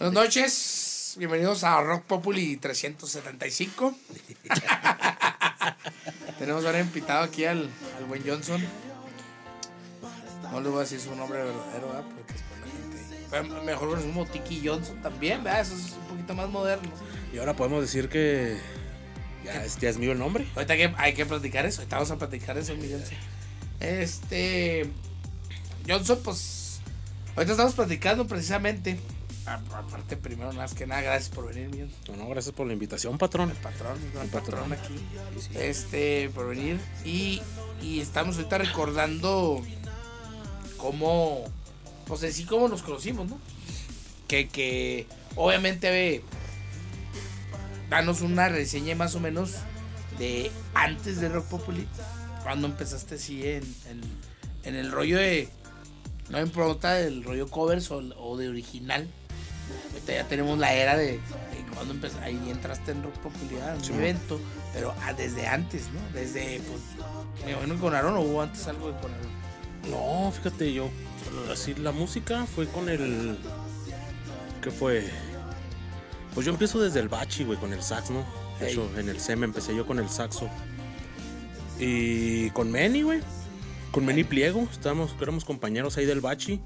Buenas noches, bienvenidos a Rock Populi 375. Tenemos ahora invitado aquí al, al buen Johnson. No le voy a decir su nombre verdadero, ¿verdad? Porque después la gente. Pero mejor lo como Tiki Johnson también, ¿verdad? Eso es un poquito más moderno. Y ahora podemos decir que ya es, ya es mío el nombre. Ahorita hay que, hay que platicar eso, ahorita vamos a platicar eso, mi Johnson. Este. Johnson, pues. Ahorita estamos platicando precisamente. Aparte, primero, más que nada, gracias por venir, Johnson. No, no, gracias por la invitación, patrón. El patrón, El patrón, patrón. aquí. Este, por venir. Y, y estamos ahorita recordando cómo. Pues así como nos conocimos, ¿no? Que, que obviamente ve. Danos una reseña más o menos de antes de Rock Populi. Cuando empezaste así en, en, en el rollo de. No me importa del rollo covers o, o de original. Ahorita ya tenemos la era de, de cuando empezaste. Ahí entraste en Rock Popularidad, en Sí, un evento. Pero ah, desde antes, ¿no? Desde, pues. Me imagino con Aaron o hubo antes algo de con Aaron. No, fíjate, yo. Así la música fue con el. ¿Qué fue? Pues yo empiezo desde el bachi, güey, con el sax, ¿no? De hecho, en el SEM empecé yo con el saxo. Y con Meni, güey. Con Meni Pliego. Estábamos, éramos compañeros ahí del bachi.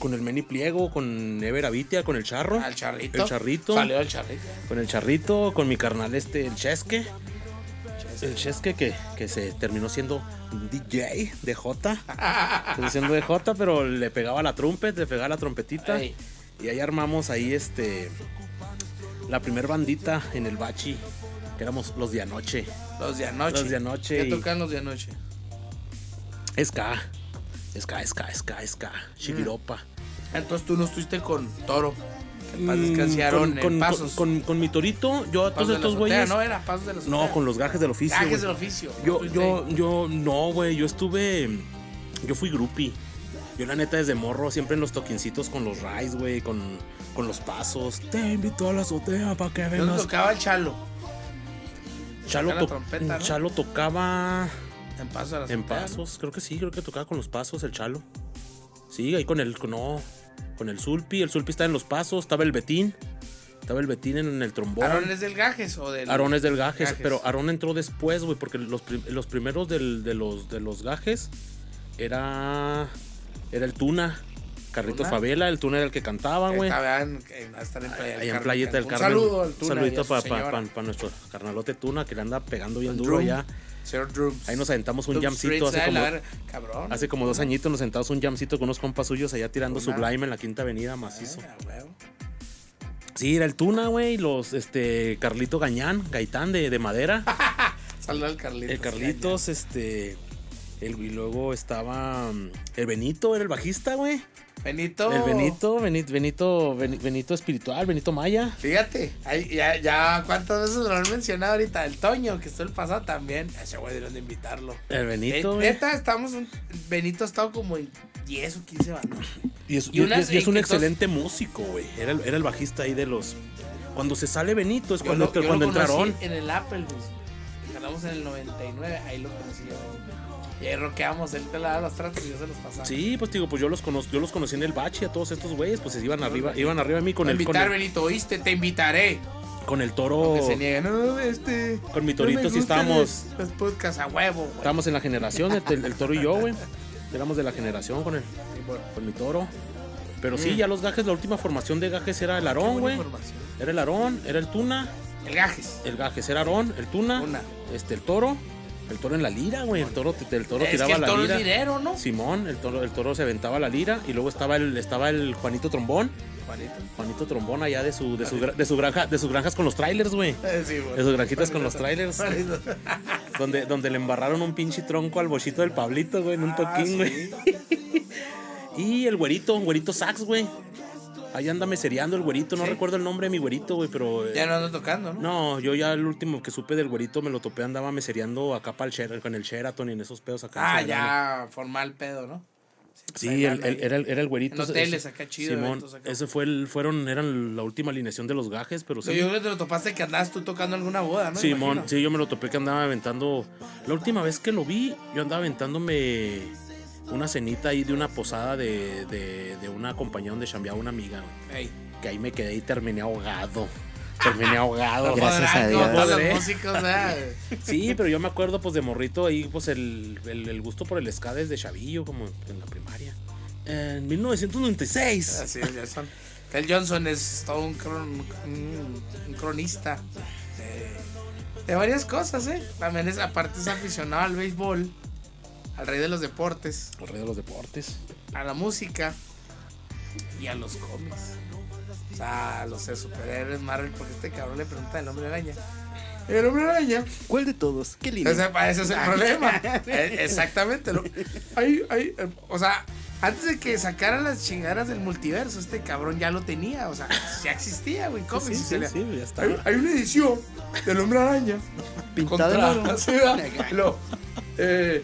Con el Meni Pliego, con Ever Avitia, con el charro. Al charrito. El charrito. Salió el charrito. Con el charrito, con mi carnal este, el Chesque. El Chesque que, que se terminó siendo DJ de J. Siendo de J, pero le pegaba la trumpet, le pegaba la trompetita. Ey. Y ahí armamos ahí este. La primer bandita en el bachi. Que éramos los de anoche. Los de anoche. Los de anoche ¿Qué y- tocan los de anoche? Ska. Ska, ska, ska, ska. Chiviropa. Entonces tú no estuviste con Toro. Mm, con, con- Pasos. con- con mi torito, yo a todos estos güeyes. No, era Pasos de la No, azotea. con los gajes del oficio. Gajes del oficio. Yo, ¿no yo, yo, no, güey, yo estuve, yo fui groupie. Yo la neta desde morro, siempre en los toquincitos con los rides, güey, con, con los pasos. Te invito a la azotea para que vengas. tocaba el chalo? Chalo, Toca la to- trompeta, ¿no? Chalo tocaba En Pasos creo que sí, creo que tocaba con los pasos el Chalo. Sí, ahí con el, no, con el Sulpi, el Sulpi estaba en los pasos, estaba el Betín, estaba el Betín en el trombón. ¿Aarón es del Gajes o del.? Aarón es del gajes, Gajes. pero Aarón entró después, güey, porque los, prim- los primeros del- de, los, de los gajes era, era el Tuna, Carrito ¿Tuna? Favela, el Tuna era el que cantaba, güey. Estaba en, en, hasta en Playa del Allá en Carmen, Playeta del Un saludo al Tuna a saludito para nuestro carnalote Tuna, que le anda pegando bien duro allá. Ahí nos aventamos un jamcito hace como, Cabrón. hace como dos añitos, nos sentamos un jamcito con unos compas suyos allá tirando Tuna. Sublime en la Quinta Avenida, macizo. Ah. Sí, era el Tuna, güey, los, este, Carlito Gañán, Gaitán de, de madera. Saludo al Carlitos. El Carlitos, este. El, y luego estaba. mm, El Benito, era el bajista, güey. Benito. El Benito, Benito, Benito, Beni- Benito espiritual, Benito Maya. Fíjate, ahí ya, ya cuántas veces lo han mencionado ahorita. El Toño, que estuvo el pasado también. Ese güey de invitarlo. El Benito, Eh. Neta, estamos. un- Benito ha estado como en 10 o 15 bandas. Y es, y y- unas y es un excelente músico, güey. Era, el- era el bajista ahí de los. Cuando se sale Benito es Yo cuando, lo- cuando entraron. En el Applebee's. Ganamos en el 99, ahí lo conocí yo. Y ahí rockeamos, él te la daba los tratos y yo se los pasaba. Sí, pues digo, pues yo los conocí, yo los conocí en el bache a todos estos güeyes, pues se iban arriba, iban arriba de mí con Con el, con invitar, el, Benito, ¿oíste? Te invitaré. con el toro. Que se niega, no, este. Con mi no torito me sí estábamos- Los, los podcasts a huevo, güey. Estábamos en la generación, el, el toro y yo, güey. Éramos de la generación con el, Sí, bueno. con mi toro. Pero sí, Mm. ya los gajes, la última formación de gajes era el Aarón, güey. Era el Aarón, era el Tuna, El Gajes. el gajes era Aarón, el Tuna, Tuna. este, el toro, el toro en la lira, güey. El toro, el toro es tiraba que el la toro lira. es dinero, ¿no? Simón, el toro, el toro se aventaba la lira y luego estaba el, estaba el Juanito Trombón, Juanito. Juanito Trombón allá de su, de su, de su granja, de sus granjas con los trailers, güey. Eh, sí. De sus granjitas con los trailers. Juanito. Donde, donde le embarraron un pinche tronco al bochito del Pablito, güey, en un Ah, toquín, güey. sí. Y el güerito, güerito sax, güey. Ahí anda mesereando el güerito, no Sí. recuerdo el nombre de mi güerito, güey, pero... eh, Ya no ando tocando, ¿no? No, yo ya el último que supe del güerito me lo topé, andaba mesereando acá para el Sheraton, con el Sheraton y en esos pedos acá. Ah, ya, formal pedo, ¿no? Sí, el- anda el- ahí. era, el, era el güerito. En hoteles acá chido, Simón, acá. ese fue el, fueron, eran la última alineación de los gajes, pero sí. Yo creo que te lo topaste que andabas tú tocando alguna boda, ¿no? Simón, sí, yo me lo topé que andaba aventando. La última vez que lo vi, yo andaba aventándome una cenita ahí de una posada de, de, de una compañía donde chambeaba una amiga. Ey, que ahí me quedé y terminé ahogado. Terminé ahogado. Gracias a Dios. los músicos. Sí, pero yo me acuerdo pues de morrito ahí, pues el, el, el gusto por el ska desde chavillo, como en la primaria. En 1996. Así es, Johnson. El Johnson es todo un, cron- un- un cronista de, de varias cosas, ¿eh? También es, aparte es aficionado al béisbol, al rey de los deportes, El rey de los deportes. a la música y a los cómics. O sea, a los de superhéroes Marvel, porque este cabrón le pregunta el hombre araña. El hombre araña. ¿Cuál de todos? ¿Qué línea? O sea, ese es el problema. Eh, Exactamente. lo- hay- hay, eh, o sea, antes de que sacaran las chingadas del multiverso, este cabrón ya lo tenía. O sea, ya existía, güey. cómics, Sí, sí, sí, ya está. hay, hay una edición del hombre araña. Pintada en oro. Lo- eh,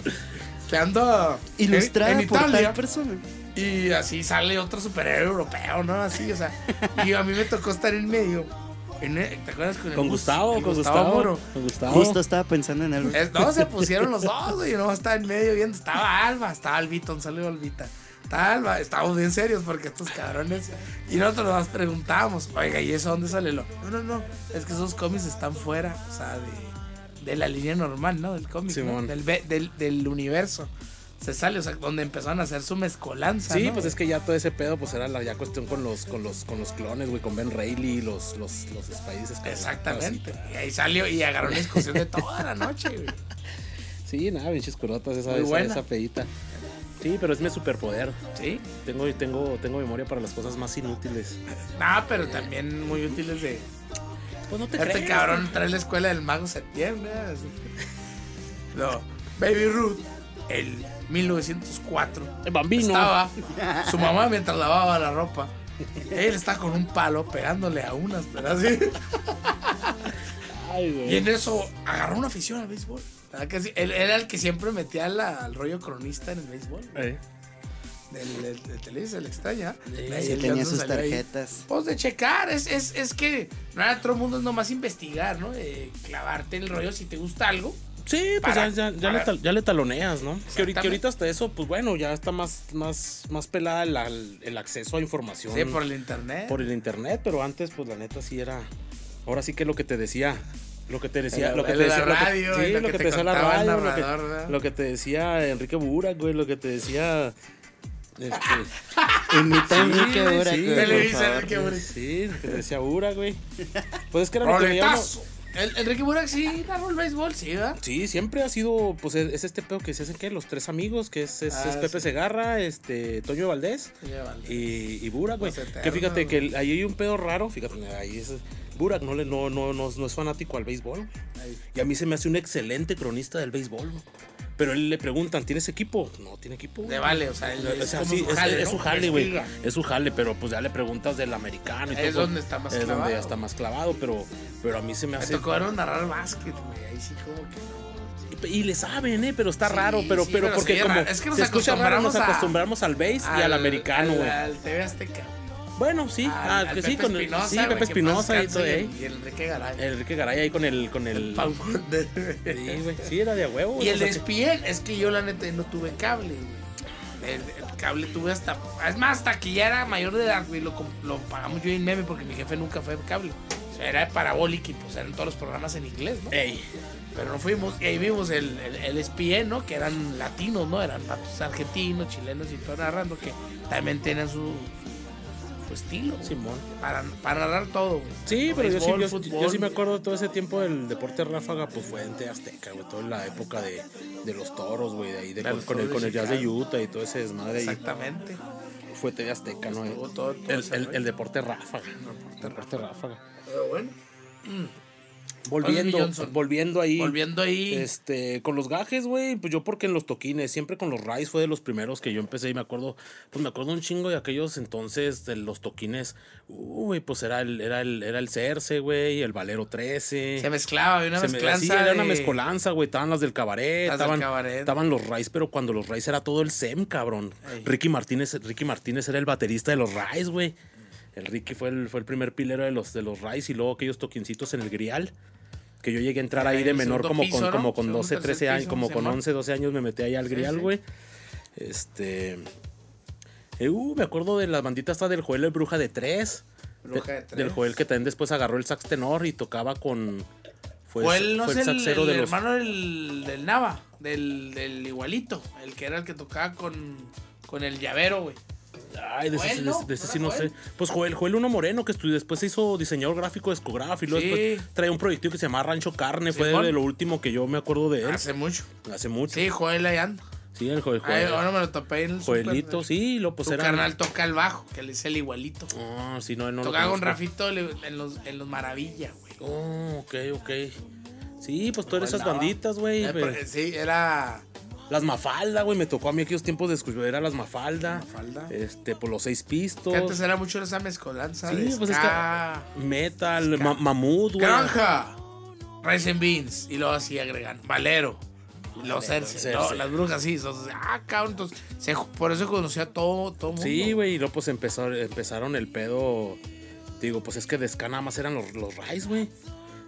que anda en- Ilustrada en, por Italia. tal persona. Y así sale otro superhéroe europeo, ¿no? Así, o sea. Y a mí me tocó estar en medio. En el- ¿Te acuerdas con el Con Gus- Gustavo, el con Gustavo. Moro? Con Gustavo. Justo estaba pensando en él. No, se pusieron los dos, güey. No estaba en medio viendo. Estaba Alba, estaba Albita, un saludo Albita. Estaba Alba, estábamos bien serios porque estos cabrones. Y nosotros nos preguntábamos, oiga, ¿y eso dónde sale? Lo? No, no, no. Es que esos cómics están fuera, o sea, de, de la línea normal, ¿no? Del cómic, ¿no? Del, del, del universo. Se sale, o sea, donde empezaron a hacer su mezcolanza. Sí, ¿no? pues es que ya todo ese pedo, pues era la ya cuestión con los, con los, con los clones, güey, con Ben Reilly, los, los, los estos, Exactamente. Y ahí salió y agarró una discusión de toda la noche, güey. Sí, nada, pinches curotas, esa, esa, esa pedita. Sí, pero es mi superpoder. Sí. Tengo, tengo, tengo memoria para las cosas más inútiles. No, pero también muy útiles de. Pues no te Este cabrón trae la escuela del mago septiembre. así. No, Baby Ruth, el 1904. El bambino. Estaba su mamá mientras lavaba la ropa. Él está con un palo pegándole a unas, ¿verdad? Así. Ay, güey. Y en eso agarró una afición al béisbol. Él era el que siempre metía la- al rollo cronista en el béisbol. Eh. Del, del, del Televisa, le extraña. Sí, sí el tenía sus tarjetas. Pues de checar, es, es, es que no era todo el mundo es nomás investigar, ¿no? De clavarte el rollo si te gusta algo. Sí, pues Para- ya, ya, para- le tal- ya le taloneas, ¿no? Que ahorita, que Exactamente. ahorita hasta eso, pues bueno, ya está más, más, más pelada el, el acceso a información Sí, por el internet. por el internet, pero antes, pues la neta sí era. Ahora sí que lo que te decía. Lo que te decía, El- lo que el te de la decía, lo que- radio, sí, lo, que, te decía la el radio, lo que, lo que te decía Enrique Burak, güey, lo que te decía. Este, Imita Enrique Burak, sí, güey, Televisa, favor. Enrique Burak. Sí, que te decía Burak, güey. Pues es que era lo que veía uno- ¡Roletazo! El, Enrique Burak sí narró el béisbol, sí, ¿verdad? Sí, siempre ha sido, pues es, es este pedo que se hacen que los tres amigos, que es, es, Ah, es Pepe sí. Segarra, este, Toño Valdés y, y Burak, güey. Que fíjate que el- ahí hay un pedo raro, fíjate, ahí es. Burak no, le, no, no, no, no es fanático al béisbol. Ahí. Y a mí se me hace un excelente cronista del béisbol. güey. Pero él le preguntan, ¿tienes equipo? No, tiene equipo. Le vale, o sea, O es sea, como sí, su es, jale, es ¿no? su jale, güey. Es su jale, pero pues ya le preguntas del americano y Es todo. donde está más Es donde clavado. ya está más clavado, pero, pero a mí se me Me hace. tocó verlo narrar básquet, güey. Ahí sí como que no. Y le saben, ¿eh? Pero está Sí, raro, pero, sí, pero pero porque como. Es que nos se escucha raro, nos acostumbramos a- acostumbramos al base y al americano, güey. Al TV Azteca. Bueno, sí, ah, que sí, con el, sí, Pepe Espinosa y todo, ¿eh? Y el Enrique Garay. Enrique Garay ahí con el, con el, Pau- sí, güey, sí, era de huevo. Y el de ESPN, es que yo la neta no tuve cable, güey. El, el cable tuve hasta. Es más, hasta que ya era mayor de edad, güey. Lo, lo pagamos yo en meme porque mi jefe nunca fue de cable. O sea, era de parabólica y pues eran todos los programas en inglés, ¿no? Ey, Pero no fuimos. Y ahí vimos el, el, el ¿no? Que eran latinos, ¿no? Eran argentinos, chilenos y todo narrando que también tenían su estilo. Simón. Para, para narrar todo, güey. Sí, pero yo sí, Béisbol, yo, fútbol, yo sí me acuerdo de todo ese tiempo del deporte ráfaga, pues fue en Azteca, güey, toda la época de, de los toros, güey, de ahí, de, con, con el, con el jazz de. Utah y todo ese desmadre ahí, Exactamente. fue TV Azteca, ¿no? Estuvo todo- todo el, el, el deporte ráfaga. Deporte Deporte ráfaga. Pero bueno. Volviendo, volviendo ahí. Volviendo ahí. Este, con los gajes, güey, pues yo porque en los toquines, siempre con los Rise fue de los primeros que yo empecé y me acuerdo, pues me acuerdo un chingo de aquellos entonces de los toquines, uy, pues era el, era el, era el Cerce, güey, el Valero 13. Se mezclaba, había una Se me- era una mezcolanza, güey. Estaban las del cabaret, Las del estaban, cabaret. estaban los Rice, pero cuando los Rice era todo el SEM, cabrón. Ey. Ricky Martínez, Ricky Martínez era el baterista de los Rice, güey. El Ricky fue el, fue el primer pilero de los, de los Rice y luego aquellos toquincitos en el grial. Que yo llegué a entrar ahí de menor como piso, con, ¿no? como con Segundo, 12, tercer 13 años, como con Simón. 11, 12 años me metí ahí al Sí, grial, sí. güey. Este. eh, uh, me acuerdo de la bandita esta del Joel el Bruja de 3. Bruja de tres. del Joel que también después agarró el sax tenor y tocaba con. Fue, Joel, no fue es el, saxero el de los. hermano del, del Nava, del, del igualito, el que era el que tocaba con, con el llavero, güey. Ay, de ese, Joel, de ¿no? ese- de ese ¿No sí no sé. Pues Joel, Joel uno moreno que estudió, después se hizo diseñador gráfico luego Sí. después traía un proyecto que se llama Rancho Carne, fue de lo último que yo me acuerdo de él. Hace mucho. Hace mucho. Sí, Joel ahí anda. Sí, el Joel. Ay, Joel. ahora me lo topé en el Joelito, sí, lo pues Su era. carnal toca el bajo, que le dice el igualito. Ah, sí, no, no lo Tocaba con. Rafito en los, en los Maravilla, güey. Oh, ok, ok. Sí, pues todas esas Andaba. banditas, güey. Eh, pero- Sí, era. Las Mafalda, güey, me tocó a mí aquellos tiempos de escuchar a las Mafalda. Mafalda. Este, por los seis pistos. Que antes era mucho esa mezcolanza. Sí, de pues es ska, Metal, ma- Mamut, güey. Granja, Rice and Beans. Y luego así agregan Valero. Cersei. Cersei. no, las brujas, sí. Entonces, ah, cabrón. Entonces, se- por eso conocía a todo, todo mundo. Sí, güey, y luego pues empezó, empezaron el pedo. Digo, pues es que de ska nada más eran los, los Rise, güey.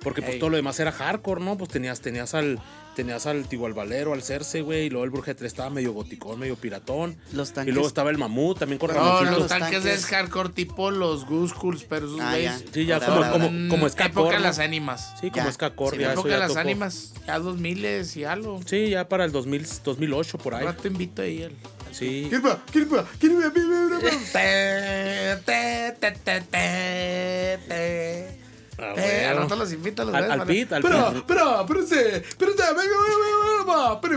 Porque pues Ey. todo lo demás era hardcore, ¿no? Pues tenías, tenías al, tenías al Tigo al Valero, al Cerce, güey, y luego el Bruja de Tres estaba medio goticón, medio piratón. Los Y tanques. luego estaba el Mamut, también con No, los los tanques, tanques. es hardcore tipo los Goose Cools, pero esos Ah, güeyes. Sí, ya Ahora, como, ahora, como, Mm, como ska época de las ánimas. Sí, como core, Sí, época de las tocó. ánimas. Ya 2000 y algo. Sí, ya para el 2000, 2008 por ahí. rato invito ahí el. Sí. Ah, Eh, al bueno. rato los invito a los Al- al pit, al Espera, pit.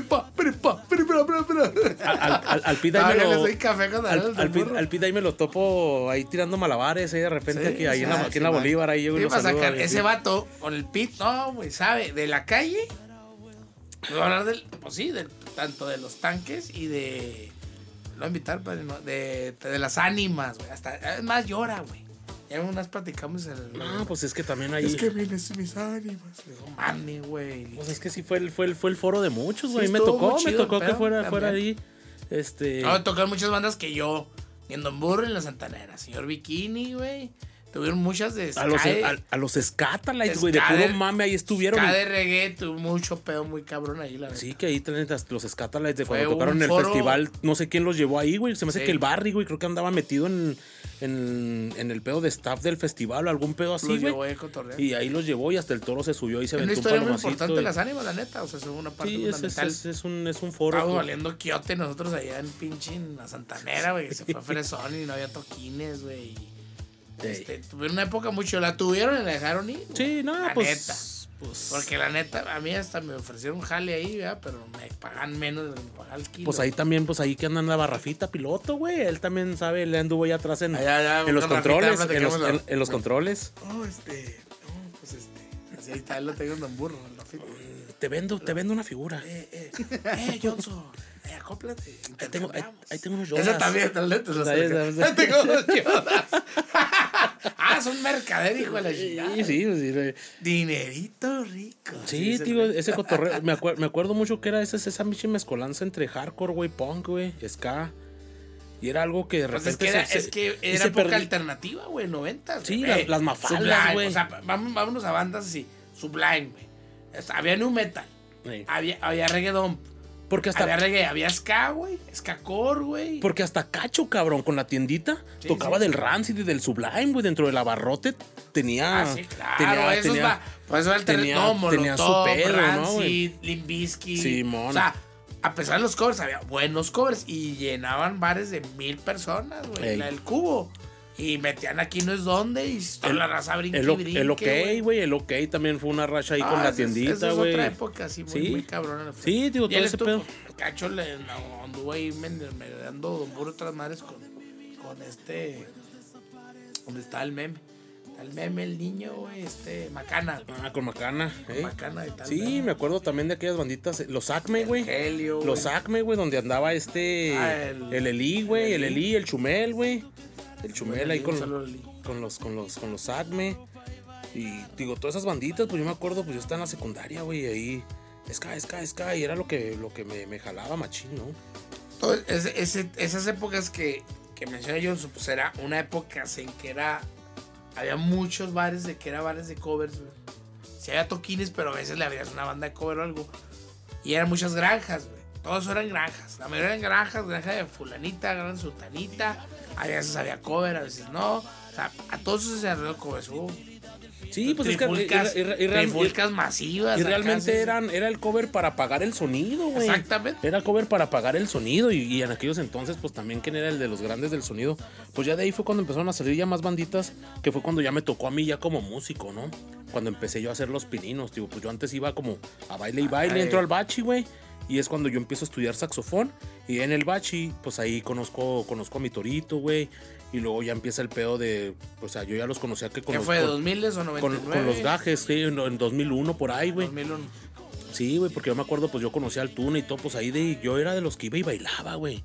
pa, esperen, espera, espera, espera. Al, al, Pete ahí Ah, me lo- café con al, al, ahí me lo topo ahí tirando malabares ahí de repente Sí, aquí, ahí en la, aquí en la. Bolívar ahí yo Sí, lo va a saludo, sacar ahí, ese vato con el pit, no, güey, sabe, de la calle. Voy a hablar del, pues sí, del, tanto de los tanques y de. Lo voy a invitar, padre, ¿no? de, de las ánimas, güey. Hasta, es más, llora, güey. Ya unas platicamos el. Ah, pues es que también ahí Es que vienes mis ánimas. No mames, güey. pues es que sí fue el, fue el, fue el foro de muchos, Sí, güey. me estuvo tocó, me tocó que fuera, fuera ahí. Este. No, tocaron muchas bandas que yo. En Don Burro, en la Santanera. Señor Bikini, güey. Tuvieron muchas de. a los, ska, a, a los Scatalites, güey, de Ska puro mame ahí estuvieron. ska de reggae, tuvo mucho pedo muy cabrón ahí, la verdad. Sí, que ahí tienen los Scatalites de Fue cuando tocaron un en el foro- festival. No sé quién los llevó ahí, güey. Se me hace Sí. que el Barry, güey, creo que andaba metido en, en, en el pedo de staff del festival o algún pedo así, Lo llevó güey. ahí a. Y ahí los llevó y hasta el toro se subió y se Es una aventó un historia muy importante y- las ánimas, la neta. O sea, es una parte Sí, es, es, es- es un, es un foro. Estábamos valiendo quiote nosotros allá en pinche en la Santanera, güey. Se fue a Fresón y no había toquines, güey. Este, tuvieron una época mucho. La tuvieron y la dejaron ir. güey. Sí, no, La pues. neta. Pues, Porque la neta, a mí hasta me ofrecieron jale ahí, ¿verdad? Pero me pagan menos de lo que me pagan el kilo. pues ahí también, pues ahí que anda andaba Rafita piloto, güey. Él también sabe, le anduvo ahí atrás en, Allá, allá, en los con Rafita, controles. En los, en- en los controles. Oh, este. No, pues este. Así ahí está, él lo tengo en Burro, en la fita. Te vendo, te vendo una figura. Eh, eh, eh, Johnson. Eh, acóplate. Ahí tengo, ahí, ahí tengo unos Esa Yodas. también, tal vez. te lo Ahí acerca. está, Ahí tengo unos Yodas. ah, son mercader, hijo de la chingada. Sí, sí, sí. Dinerito rico. Sí, el tío, ese cotorreo. Me, acuer- me acuerdo mucho que era esa, esa michi mezcolanza entre hardcore, güey, punk, güey, ska. Y era algo que de Pues repente es que era, se- es que era época perdi- alternativa, güey, 90. Sí, las- las mafaldas, güey. O sea, vámonos a bandas así. Sublime, güey. Había nu metal. Sí. Había, había reggaeton. Porque hasta, Había reggae. Había ska, güey. Ska core, güey. porque hasta Cacho, cabrón, con la tiendita, Sí, tocaba sí. del Rancid y del Sublime, güey, dentro del abarrote tenía... Ah, sí, claro. tenía- esos tenía- va. Pues eso el tenía- no, tenía su Molotov, ¿no, Rancid? Limp Bizkit. Simón. O sea, a pesar de los covers, había buenos covers y llenaban bares de mil personas, güey. Del cubo. Y metían aquí no es donde y toda El- la raza brinque El, brinque, OK, güey, el OK también fue una racha ahí Ah, con la tiendita, esa es güey. otra época, sí, muy, Sí. muy cabrona. Sí, digo, todo ese pedo. Cacho le no, anduvo ahí meneando Don Burro otras madres con, con este. Donde está el meme. El meme, el niño, güey, este, Macana. güey. Ah, con Macana, eh. Macana y tal. Sí, me acuerdo también de aquellas banditas, eh, los Acme, güey. Los güey. Acme, güey, donde andaba este. Ah, el- el, Eli, güey. El el Eli, el Chumel, güey. El Chumel ahí con, con los, con los, con los Acme. Y digo, todas esas banditas, pues yo me acuerdo, pues yo estaba en la secundaria, güey, ahí. Ska, ska, ska. Y era lo que, lo que me, me jalaba machín, ¿no? Ese- ese- esas épocas que, que menciona yo, pues era una época en que era. Había muchos bares de que era bares de covers, güey. Sí había toquines, pero a veces le abrías una banda de cover o algo. Y eran muchas granjas, güey. Todos eran granjas. La mayoría eran granjas, granja de fulanita, gran sultanita. A veces había cover, a veces no. O sea, a todos se arregló como eso. Sí, pues es que y- trifulcas masivas. Y realmente eran, era el cover para pagar el sonido, güey. Exactamente. Era cover para pagar el sonido. Y, y en aquellos entonces, pues también, ¿quién era el de los grandes del sonido? Pues ya de ahí fue cuando empezaron a salir ya más banditas, que fue cuando ya me tocó a mí ya como músico, ¿no? Cuando empecé yo a hacer los pininos, digo, pues yo antes iba como a baile y baile, Ay. entro al bachi, güey. Y es cuando yo empiezo a estudiar saxofón. Y en el bachi, pues ahí conozco, conozco a mi torito, güey. Y luego ya empieza el pedo de, o sea, yo ya los conocía que con ¿Qué los- fue? con- ¿2000 o 99? con, con los gajes, sí, en, en 2001 por ahí, güey. 2001. Sí, güey, porque yo me acuerdo, pues yo conocía al Tuna y todo, pues ahí de, yo era de los que iba y bailaba, güey.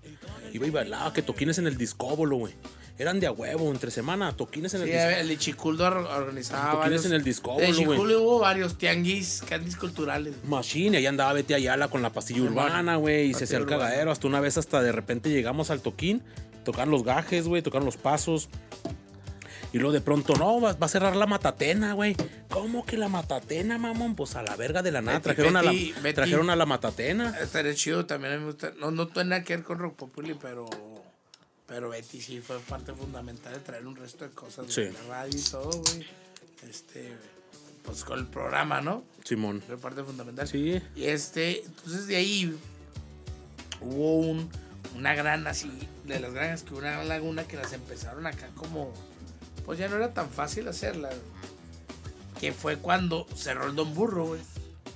Iba y bailaba, que toquines en el discóbolo, güey. Eran de a huevo, entre semana, toquines en el Sí, discóbolo. el de Chiculdo or- organizaba Toquines varios. en el discóbolo, De güey. Chiculdo hubo varios tianguis, candies culturales. Machine, ahí andaba Betty Ayala con la pastilla urbana, güey, y se hacía el cagadero. Hasta una vez, hasta de repente llegamos al toquín, tocaron los gajes, güey, tocaron los pasos. Y luego de pronto, no, va, va a cerrar la matatena, güey. ¿Cómo que la matatena, mamón? Pues a la verga de la nada. Betty, Trajeron, a la, Betty. trajeron a la matatena. Estaría chido también. a mí me gusta. No, no tiene nada que ver con Rock Populi, pero. Pero Betty sí fue parte fundamental de traer un resto de cosas Sí. de la radio y todo, güey. Este. Pues con el programa, ¿no? Simón. Fue parte fundamental. Sí. Y este. Entonces de ahí. Hubo un. Una gran así. De las granjas que hubo una gran laguna que las empezaron acá como. Pues ya no era tan fácil hacerla. Que fue cuando cerró el Don Burro, güey.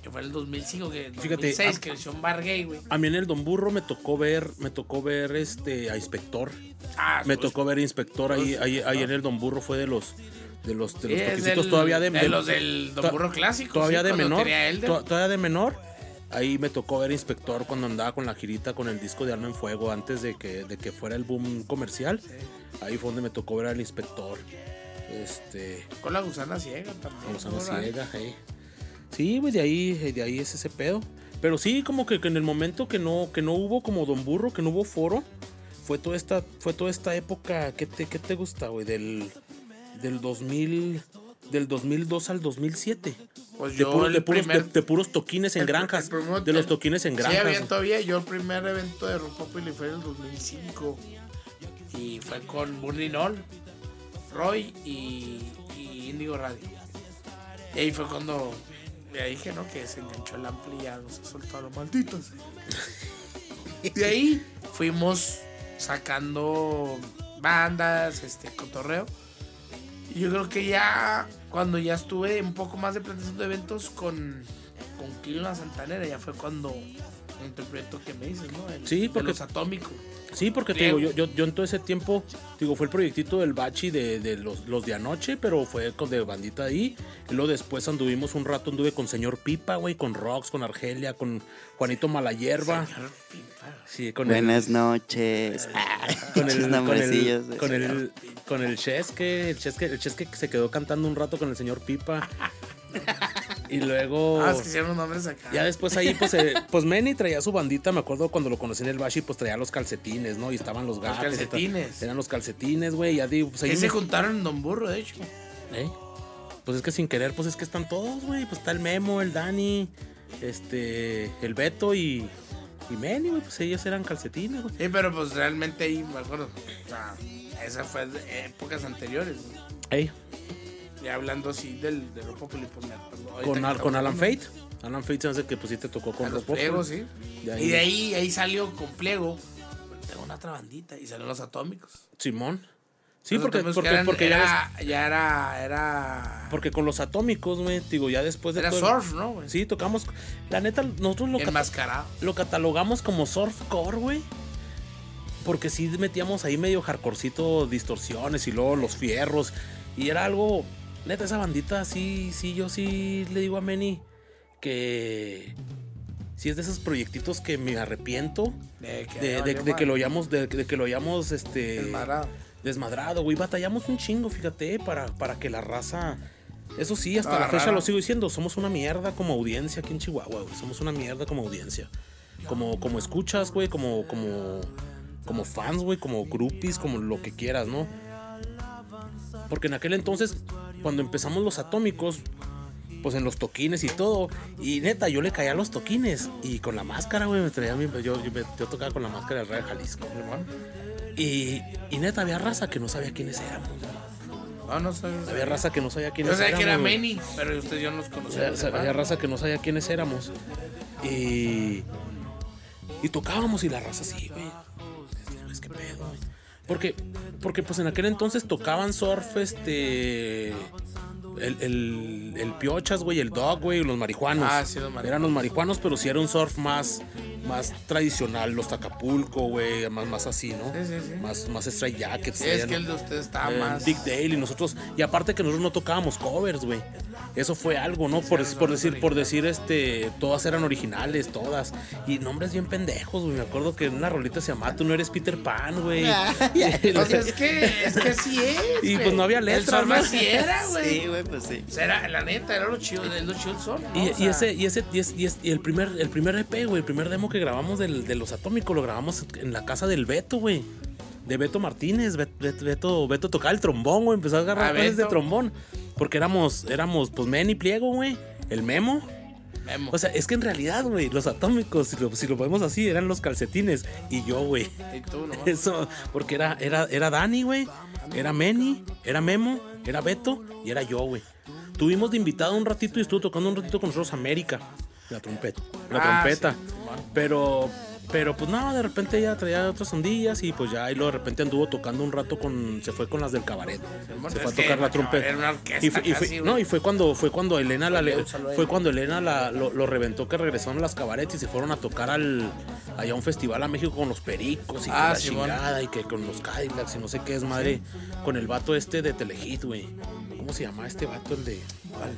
Que fue en el 2005, que en Fíjate, 2006, a- que un bar gay, güey. A mí en el Don Burro me tocó ver, me tocó ver este a Inspector. Ah, Me pues, tocó ver Inspector ahí, ahí, ahí en el Don Burro fue de los de los de sí, los toquecitos del- todavía de, de los del Don Burro clásico. todavía sí, de menor, to- todavía de menor. Ahí me tocó ver Inspector cuando andaba con la girita con el disco de Alma en Fuego antes de que, de que fuera el boom comercial. Ahí fue donde me tocó ver al Inspector. Este, Con la gusana ciega también. A la. Ray? ciega, hey. Sí, güey, de ahí, de ahí es ese pedo. Pero sí, como que, que en el momento que no, que no hubo como Don Burro, que no hubo foro, fue toda esta, fue toda esta época, ¿qué te, qué te gusta, güey? Del, del 2000, del 2002 al 2007. Pues De, yo puro- el de puros, primer- de- de puros toquines en el granjas. el de los toquines en Sí, granjas. había todavía. Yo el primer evento de Rock Populi fue en el 2005. Y fue con Burning Nol, Roy y, y Indigo Radio. Y ahí fue cuando le dije, ¿no? Que se enganchó el ampli y ya no se soltó los malditos. De ahí fuimos sacando bandas, este, cotorreo. Y yo creo que ya, cuando ya estuve un poco más de presentación de eventos con, con Clima Santanera, ya fue cuando entró el proyecto que me dices, ¿no? El- Sí, porque- los atómicos. Sí, porque te digo, yo, yo, yo en todo ese tiempo, digo, fue el proyectito del Bachi de, de los, los de anoche, pero fue con de bandita ahí. Y luego después anduvimos un rato, anduve con señor Pipa, güey, con Rox, con Argelia, con Juanito Malayerba. Señor Pipa. Sí, con Buenas noches. Ah, el, con el, con nombrecillos. el, con el, con el Chesque, el Chesque, el Chesque que se quedó cantando un rato con el señor Pipa. Y luego... Ah, es que hicieron los nombres acá. Ya después ahí, pues, eh, pues Manny traía su bandita, me acuerdo cuando lo conocí en el Bashi, pues traía los calcetines, ¿no? Y estaban los gatos. tal. calcetines. Eran los calcetines, güey, ya digo, pues ahí que se me- juntaron en Don Burro, de hecho. ¿Eh? Pues es que sin querer, pues es que están todos, güey. Pues está el Memo, el Dani, este, el Beto y, y Manny, güey. Pues ellos eran calcetines, güey. Sí, pero pues realmente ahí, me acuerdo. O sea, esa fue de épocas anteriores. ¿no? Ey, Y hablando así del, de Populi, pues me acuerdo. Con, Al- con Alan. Fate. Alan Fate se hace que pues sí te tocó con Rock Populi. sí. De ahí. Y de ahí, ahí salió con pliego. Tengo una otra bandita y salieron los atómicos. Simón. Sí, Los porque, porque, que eran- porque ya era, ya era, era, porque con los atómicos, güey, digo, ya después de era todo surf, ¿no? güey? Sí, tocamos. La neta, nosotros lo, cata- lo catalogamos como softcore, güey. Porque sí metíamos ahí medio hardcorecito, distorsiones y luego los fierros. Y era algo. Neta, esa bandita, sí, sí, yo sí le digo a Manny que. Sí es de esos proyectitos que me arrepiento De que, de, de- valió de que lo hayamos, de, que lo hayamos este, Desmadrado. desmadrado, güey. Batallamos un chingo, fíjate, para, para que la raza. Eso sí, hasta la fecha lo sigo diciendo. Somos una mierda como audiencia aquí en Chihuahua, güey. Somos una mierda como audiencia. Como, como escuchas, güey, como, como, como fans, güey, como groupies, como lo que quieras, ¿no? Porque en aquel entonces, cuando empezamos los atómicos, pues en los toquines y todo. Y neta, yo le caía a los toquines. Y con la máscara, güey, me traía mi. Yo, yo, tocaba con la máscara del Rey de Jalisco. Y, y neta, había raza que no sabía quiénes éramos. güey. No, no sabía. Había raza que no sabía quiénes Yo sabía que era éramos. Manny, pero ustedes yo no los conocía. había raza que no sabía quiénes éramos. Y. Y tocábamos y la raza así, güey. Güey, ¿Qué pedo, güey? Porque, porque pues en aquel entonces tocaban surf, este. El, el, el Piochas, güey, el Dog, güey, los marihuanos. Ah, sí, los marihuanos. Eran los marihuanos, pero sí era un surf más, más tradicional, los Tacapulco, güey, más, más así, ¿no? Sí, sí, sí. Más, más straight jackets. Sí, es que el de ustedes estaba eh, más. Dick Dale y nosotros y aparte que nosotros no tocábamos covers güey eso fue algo no por, por decir por decir este todas eran originales todas y nombres bien pendejos güey me acuerdo que en una rolita se llamaba tú no eres Peter Pan güey O sea, es que, es que así es. Y, güey. pues, no había letra, El sol ¿no? así era, güey. Güey, pues sí. O sea, era, la neta, era lo chido, lo chido el sol. ¿no? y, O y sea, ese y ese y, el primer el primer EP güey el primer demo que grabamos del- de los Atómicos lo grabamos en la casa del Beto güey de Beto Martínez Bet- Bet- Beto Beto tocaba el trombón güey empezó a agarrar Ah, clases de trombón porque éramos éramos pues Men y Pliego güey el Memo. O sea, es que en realidad, güey, los atómicos, si lo, si lo así, eran los calcetines. Y yo, güey. Y tú, ¿no? Eso, porque era, era, era Dani, güey. Era Meni, era Memo, era Beto y era yo, güey. Tuvimos de invitado un ratito y estuvo tocando un ratito con nosotros América. La trompeta. La Ah, trompeta. sí. Pero, pero pues no, de repente ella traía otras ondillas y pues ya, y luego de repente anduvo tocando un rato con. Se fue con las del cabaret. Se fue a tocar la trompeta. Cabaret era una orquesta y fue, y fue- casi, no, y fue cuando, fue cuando Elena la le- fue cuando Elena la- lo, lo reventó que regresaron a las cabarets y se fueron a tocar al allá a un festival a México con los pericos y Ah, la Simón. chingada y que con los Cadillacs y no sé qué es madre con el vato este de Telehit, güey. ¿Cómo se llama este vato el de cuál?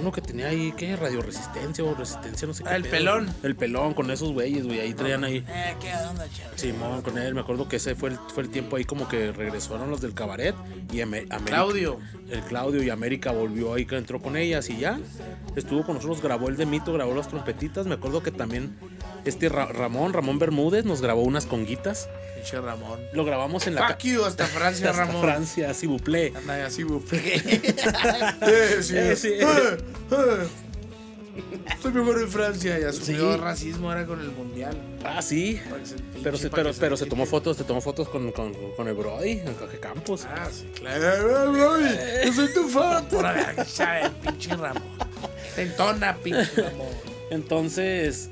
uno que tenía ahí qué radio resistencia o resistencia no sé qué Ah, el pedo, pelón. el pelón con esos güeyes güey ahí traían ahí Eh, ¿qué onda? Simón con él me acuerdo que ese fue el, fue el tiempo ahí como que regresaron los del cabaret y América Claudio. el Claudio y América volvió ahí que entró con ellas y ya estuvo con nosotros grabó el de Mito grabó las trompetitas me acuerdo que también este Ra- Ramón Ramón Bermúdez nos grabó unas conguitas Pinche Ramón. lo grabamos en la Fuck you, hasta Francia, hasta Ramón. Francia s'il vous plaît. Anda así, güey. Eh, sí. Eh, sí. Estoy mejor en Francia y asumió Sí. racismo ahora con el mundial. ah sí se- pero se, pero, que pero se tomó fotos se tomó fotos con, con, con el Brody en Jorge Campos Ah, sí, claro. Brody, Yo soy tu fan. Por sabe, pinche Ramón. Te entona, pinche Ramón. entonces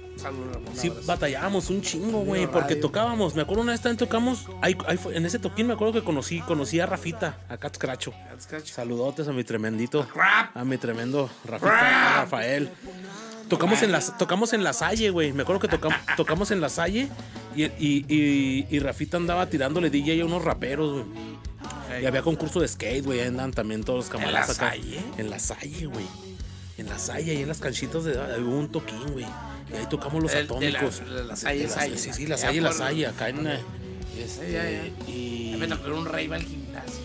Sí, abrazo. batallábamos un chingo, güey, porque tocábamos. Me acuerdo una vez también tocamos. ahí- ahí fue- en ese toquín me acuerdo que conocí, conocí a Rafita, a Cat catch. Saludotes a mi tremendito. A mi tremendo Rafita, a Rafael. Tocamos en, las, tocamos en la Salle, güey. Me acuerdo que tocamos, tocamos en la Salle y, y, y, y Rafita andaba tirándole DJ a unos raperos, güey. Ey. Y había concurso de skate, güey. ahí Andan también todos los camaradas la acá. En la Salle, güey. En la Salle, ahí en las canchitas de hubo un toquín, güey. Y ahí tocamos los El- de la- atómicos. de la De la-. Sí, sí, la Salle, la Salle, acá en. Este, ya, ya. Y, Me tocó un rey al gimnasio.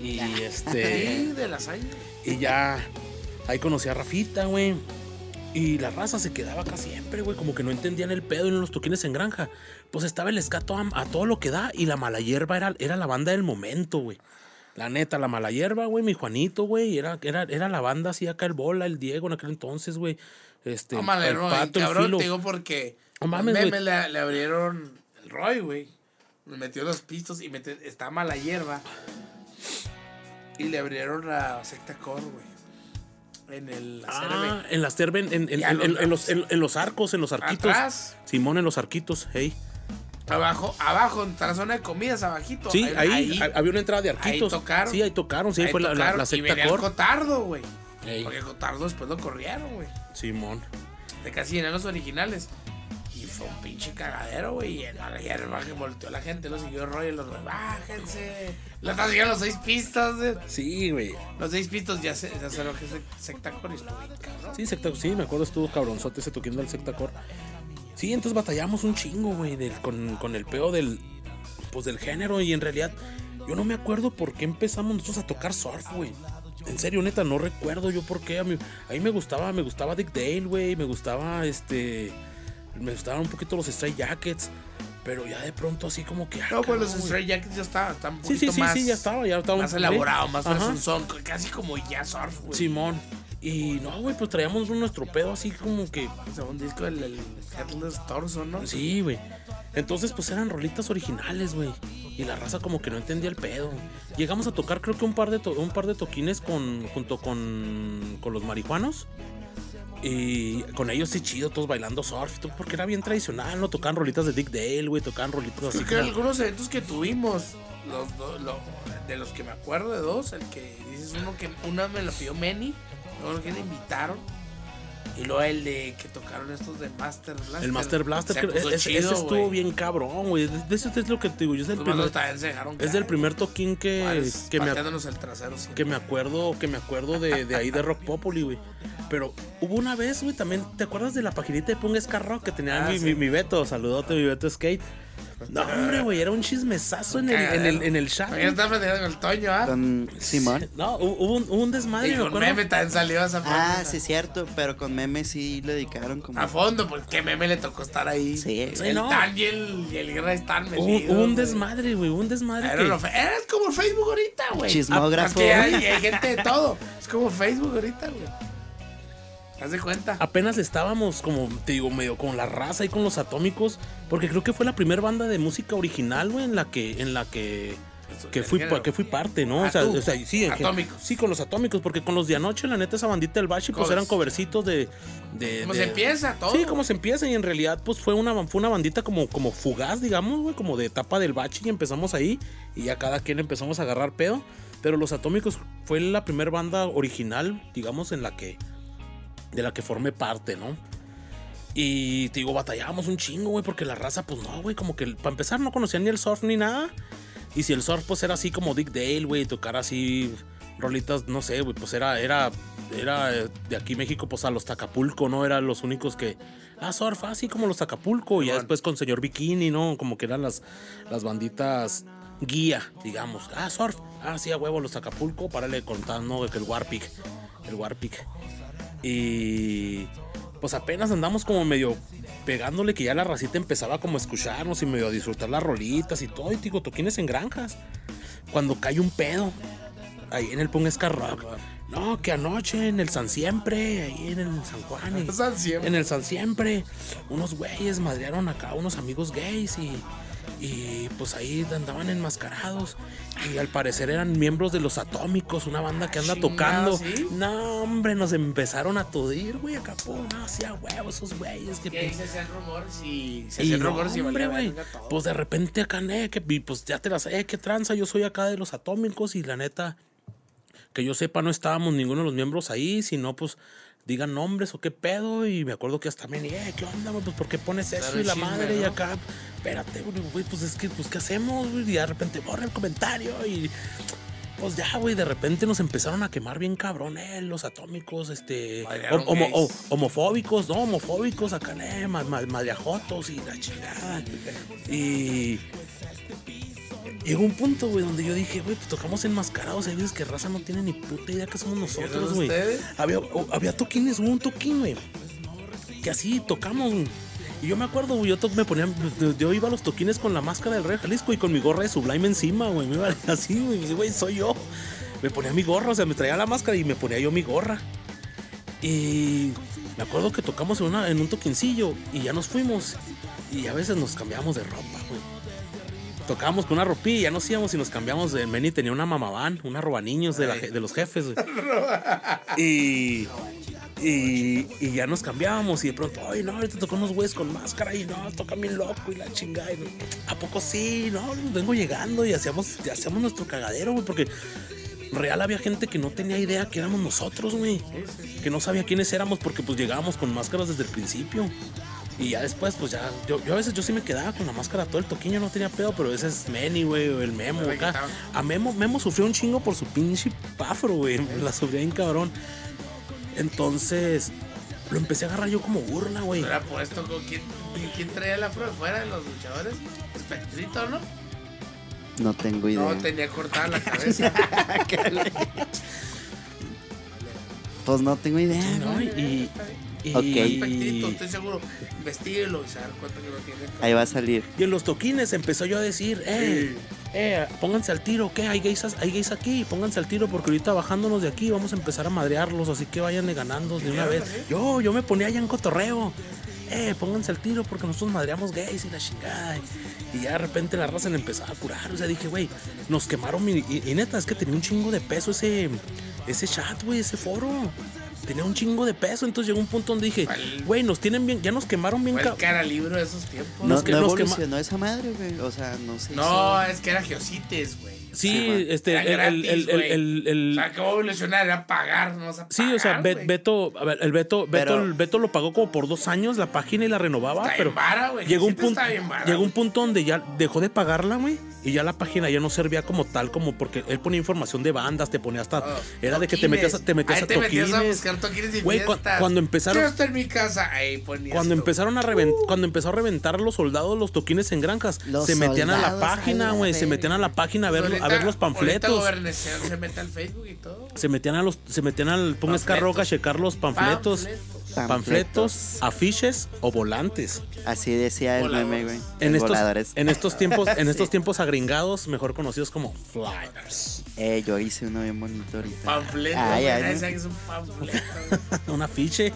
y este. de la Salle. Y ya. Ahí conocí a Rafita, güey. Y la raza se quedaba acá siempre, güey. Como que no entendían el pedo en los toquines en granja. Pues estaba el escato a, a todo lo que da. Y la mala hierba era, era la banda del momento, güey. La neta, la mala hierba, güey, mi Juanito, güey. Era, era, era la banda así acá, el Bola, el Diego en aquel entonces, güey. Este, No mames, el cabrón, Filo. te digo porque No mames, meme le, le abrieron el Roy, güey. Me metió los pistos y mete, está mala hierba. Y le abrieron la secta core, güey. En el la Ah, en las terben, en, en- en- lo en- en los, en los arcos, en los arquitos. Atrás, Simón en los arquitos, hey. Abajo, abajo, en la zona de comidas, abajito. Sí, ahí, ha- había una entrada de arquitos. tocaron. Sí, ahí tocaron, sí, ahí ahí fue la, la, tocaron, la y secta venía el. Cotardo, güey. Ey, Porque el Cotardo después lo corrieron, güey. Simón. De casi eran los originales. Y fue un pinche cagadero, güey. Y en la hierba que volteó la gente, lo siguió Roy y los bájense. Los los seis pistas, güey. Sí, güey. Los seis pistos ya se, ya se lo que es secta core y estuvo bien, cabrón. Sí, secta, sí, me acuerdo, estuvo cabronzote ese toquín del secta core. Sí, entonces batallamos un chingo, güey, del- con, con el peo del, pues, del género. Y en realidad, yo no me acuerdo por qué empezamos nosotros a tocar surf, güey. En serio, neta, no recuerdo yo por qué. A mí, a mí me gustaba, me gustaba Dick Dale, güey. Me gustaba, este... Me gustaban un poquito los Stray Jackets. Pero ya de pronto así como que... ah, No, pues los. Stray Jackets ya estaban, un Sí, poquito sí, sí, más, sí, ya estaba, ya estaba. más elaborado, más un son, casi como ya surf, güey. Simón. Y no, güey, pues traíamos nuestro pedo así como que. O sea, un disco del el Headless Torso, ¿no? Sí, güey. Entonces, pues eran rolitas originales, güey. Y la raza como que no entendía el pedo. Llegamos a tocar creo que un par de, to- un par de toquines con, junto con, con los marihuanos. Y con ellos sí chido, todos bailando surf, y todo, porque era bien tradicional, ¿no? Tocaban rolitas de Dick Dale, güey, tocaban rolitas así Así que como- algunos eventos que tuvimos, los do- lo- de los que me acuerdo de dos, el que dices uno que una me lo pidió Manny, luego que le invitaron. Y luego el de que tocaron estos de Master Blaster. El Master Blaster, puso ese, estuvo bien cabrón, güey. De eso es lo que te digo. Yo es el Los primer, también se dejaron es del primer toquín que, que, me, el trasero que me acuerdo, que me acuerdo de, de ahí de Rock Populi, güey. Pero hubo una vez, güey, también, ¿te acuerdas de la paginita de Punk Ska Rock que tenía Ah, mi, sí. mi, mi Beto? Saludote, mi Beto Skate. No, hombre, güey, era un chismesazo en el, en el, en el chat. Está platicando con el Toño, ¿ah? Con Simón. No, hu- hubo un, hubo un desmadre, Y con. Meme también salió esa Ah, sí, cierto, pero con Meme sí le dedicaron como. A fondo, pues que Meme le tocó estar ahí. Sí. Sí, el no. Tan y el, y el Guerra están metidos. hubo un desmadre, güey, un desmadre Era, que... lo fe- era como Facebook ahorita, güey. Chismógrafo. Es que hay, hay gente de todo. Es como Facebook ahorita, güey. Haz de cuenta. apenas estábamos como, te digo, medio con la raza y con los atómicos, porque creo que fue la primera banda de música original, güey, en la que, en la que, que fui, que fui parte, ¿no? Ah, o, sea, o sea, sí, Atómicos. sí, con los atómicos, porque con los de anoche, la neta, esa bandita del Bashi, pues eran covercitos de. de ¿Cómo de- se empieza todo? Sí, como se empieza, y en realidad, pues fue una, fue una bandita como, como fugaz, digamos, güey, como de etapa del Bachi, y empezamos ahí, y ya cada quien empezamos a agarrar pedo. Pero los atómicos fue la primera banda original, digamos, en la que de la que formé parte, ¿no? Y te digo, batallábamos un chingo, güey, porque la raza, pues no, güey, como que para empezar no conocían ni el surf ni nada. Y si el surf, pues era así como Dick Dale, güey, tocar así rolitas, no sé, güey, pues era, era, era de aquí México, pues a los Tacapulco, ¿no? Eran los únicos que, ah, surf, así como los Tacapulco, y ya después con Señor Bikini, ¿no? Como que eran las, las banditas guía, digamos. Ah, surf, ah, sí, a huevo, los Tacapulco, párale ¿no? Que el Warpic, el Warpic. Y pues apenas andamos como medio pegándole que ya la racita empezaba como a escucharnos y medio a disfrutar las rolitas y todo. Y digo, toquines en granjas. Cuando cae un pedo, ahí en el Punk Ska Rock. No, que anoche en el San Siempre, ahí en el San Juan. y- San Siempre. En el San Siempre, unos güeyes madrearon acá unos amigos gays y, y pues ahí andaban enmascarados. Y al parecer eran miembros de los Atómicos, una banda que anda tocando. ¿sí? No, hombre, nos empezaron a todir, güey, acá, no, hacía huevo esos güeyes. Que, ahí se hacían rumores y se hacían rumores y hombre, güey. Pues de repente acá, ne, que pues ya te las, eh, qué tranza, yo soy acá de los atómicos y la neta, que yo sepa, no estábamos ninguno de los miembros ahí, sino pues digan nombres o qué pedo. Y me acuerdo que hasta me eh, ¿qué onda, güey? Pues ¿por qué pones eso? Claro, y la chisme, madre, y acá, espérate, güey, pues es que, pues, ¿qué hacemos, güey? Y de repente borra el comentario y. Pues ya, güey, de repente nos empezaron a quemar bien cabrón, eh, los atómicos, este, homo- gays. o- homofóbicos, no, homofóbicos, acá, eh, ma- ma- madriajotos y la chingada. Y llegó un punto, güey, donde yo dije, güey, pues tocamos enmascarados, hay veces que raza no tiene ni puta idea que somos nosotros, güey. Había, había toquines, hubo un toquín, güey, que así tocamos, güey. Y yo me acuerdo, güey, yo me ponía, yo iba a los toquines con la máscara del Rey Jalisco y con mi gorra de Sublime encima, güey, me iba así, güey, güey, soy yo. Me ponía mi gorra, o sea, me traía la máscara y me ponía yo mi gorra. Y me acuerdo que tocamos en, una, en un toquincillo y ya nos fuimos. Y a veces nos cambiamos de ropa, güey. Tocábamos con una ropilla, ya nos íbamos y nos cambiamos. de Meni tenía una mamaván, una roba niños de, la de los jefes, güey. Y, y, y ya nos cambiábamos y de pronto, ay, no, ahorita tocó unos güeyes con máscara y no, toca bien loco y la chingada. y, ¿A poco sí? No, vengo llegando y hacíamos, hacíamos nuestro cagadero, güey, porque real había gente que no tenía idea que éramos nosotros, güey. Que no sabía quiénes éramos porque pues llegábamos con máscaras desde el principio. Y ya después, pues ya, yo, yo a veces yo sí me quedaba con la máscara todo el toquillo, no tenía pedo, pero ese es Manny, güey, o el Memo acá. A Memo, Memo sufrió un chingo por su pinche pafro, güey. La sufría bien cabrón. Entonces, lo empecé a agarrar yo como burla, güey. Era puesto con quién, quién traía el afro de fuera de los luchadores. Espectrito, ¿no? No tengo idea. No, tenía cortada la cabeza. Pues no tengo idea. ¿no? güey. Y, y, estoy seguro. Investíguelo y se dan cuenta que no tiene. Ahí va a salir. y en los toquines empezó yo a decir, eh, eh, pónganse al tiro, ¿qué? Hay gays, hay gays aquí, pónganse al tiro porque ahorita bajándonos de aquí vamos a empezar a madrearlos, así que vayan ganando de una ¿Dijeron vez. así? Yo, yo me ponía allá en cotorreo. eh, pónganse al tiro porque nosotros madreamos gays y la chingada. Y ya de repente la raza le empezaba a curar. O sea, dije, güey, nos quemaron. mi- Y, y neta, es que tenía un chingo de peso ese, ese chat, güey, ese foro. Tenía un chingo de peso. Entonces llegó un punto donde dije, ¿Cuál? güey, nos tienen bien, ya nos quemaron bien. Ca- cara libro de esos tiempos. No, Nos no nos quema- evolucionó esa madre, güey. O sea, no sé. No, es que era Geocites, güey. Sí, Sí, este, Era el, el, gratis, el, el, el- el- O sea, ¿cómo evolucionar? Era pagar, no vas a Sí, o sea, pagar, güey. Beto, a ver, el Beto, Beto, Pero- el Beto lo pagó como por dos años la página y la renovaba, Está pero bien vara, güey. llegó un punto, está bien vara, llegó un punto donde ya dejó de pagarla, güey, y ya la página ya no servía como tal, como porque él ponía información de bandas, te ponía hasta, Oh, era de que te metías, a- te metías Ahí a te metías a toquines. buscar toquines y Güey, cu- cuando empezaron- Yo estoy en mi casa. Ahí ponías Cuando tú. empezaron a reventar, cuando empezó a reventar los soldados los toquines en granjas, Los se metían a la página, güey, se metían a la página a ver, a ver los panfletos. Se mete al Facebook y todo. Se metían a los, se metían al Pon Panfletos. Escarroca a checar los panfletos. Panfletos. Panfletos, afiches o volantes. Así decía el Voladores. meme, güey. En estos, voladores. en estos tiempos, en estos Sí. tiempos agringados, mejor conocidos como flyers. Eh, yo hice uno bien bonito ahorita. Panfleto. Ay, ay, que es un panfleto. Un afiche.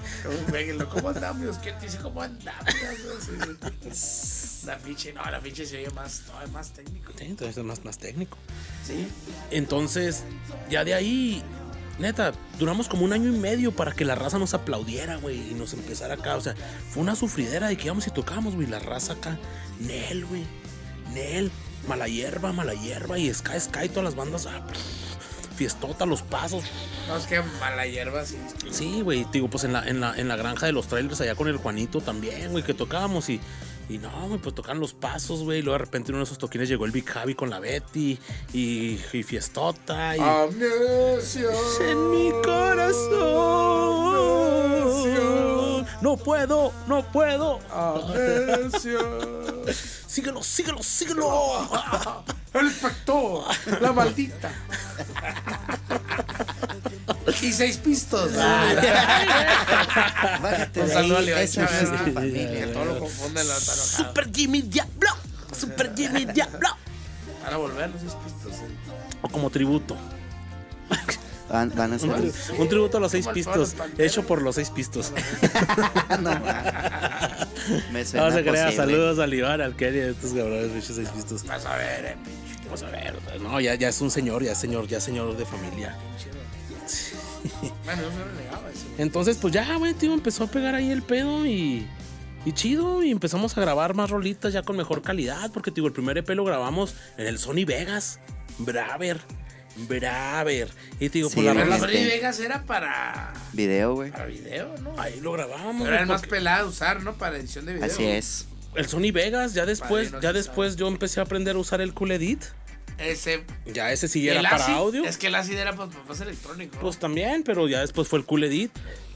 ¿Cómo andamos? ¿Quién te dice cómo andamos? La no, la ficha se oye más, no, más técnico. Sí, entonces es más, más técnico. Sí. Entonces, ya de ahí, neta, duramos como un año y medio para que la raza nos aplaudiera, güey, y nos empezara acá. O sea, fue una sufridera de que íbamos y tocábamos, güey, la raza acá. Nel, güey. Nel, mala hierba, mala hierba, y Sky, Sky, todas las bandas. ah, fiestota, los pasos. No, es que mala hierba, sí. Sí, güey, digo, pues en la, en la, en la granja de los trailers allá con el Juanito también, güey, que tocábamos y, y no, güey, pues tocaban los pasos, güey, y luego de repente en uno de esos toquines llegó el Big Javi con la Betty y, y fiestota y... Amnesia. en mi corazón. No puedo, no puedo. Amnesia. Síguelo, síguelo, síguelo. El factor, la maldita. y seis pistos. Bájate Un saludo a Chávez, ¿no? familia. Todo lo confunden, la. Super Jimmy Diablo. Super Jimmy Diablo. Van a volver los seis pistos. eh. O como tributo. Van, van a ser. Un, tri- un tributo a los seis pistos. Hecho por los seis pistos. no. Me suena No se crea. posible. Saludos al Iván, al Kenny, a estos cabrones, bichos seis pistos. Vas a ver, eh, pinche. Vamos a ver. No, ya, ya es un señor, ya es señor, ya es señor de familia. Bueno, yo se renegaba ese. güey. Entonces, pues ya, güey, tío, empezó a pegar ahí el pedo y. Y chido, y empezamos a grabar más rolitas ya con mejor calidad, porque, digo, el primer EP lo grabamos en el Sony Vegas. Braver. Braver. Y te digo, Sí, pues la rola. Sony Vegas era para, Video, güey. para video, ¿no? Ahí lo grabamos. Pero era más pelada de usar, ¿no? Para edición de video. Así es. el Sony Vegas, ya después, Padre, no ya después yo empecé a aprender a usar el Cool Edit. Ese. Ya ese sí y era para ACID, audio. Es que el ACID era pues, más electrónico. ¿no? Pues también, pero ya después fue el Cool Edit.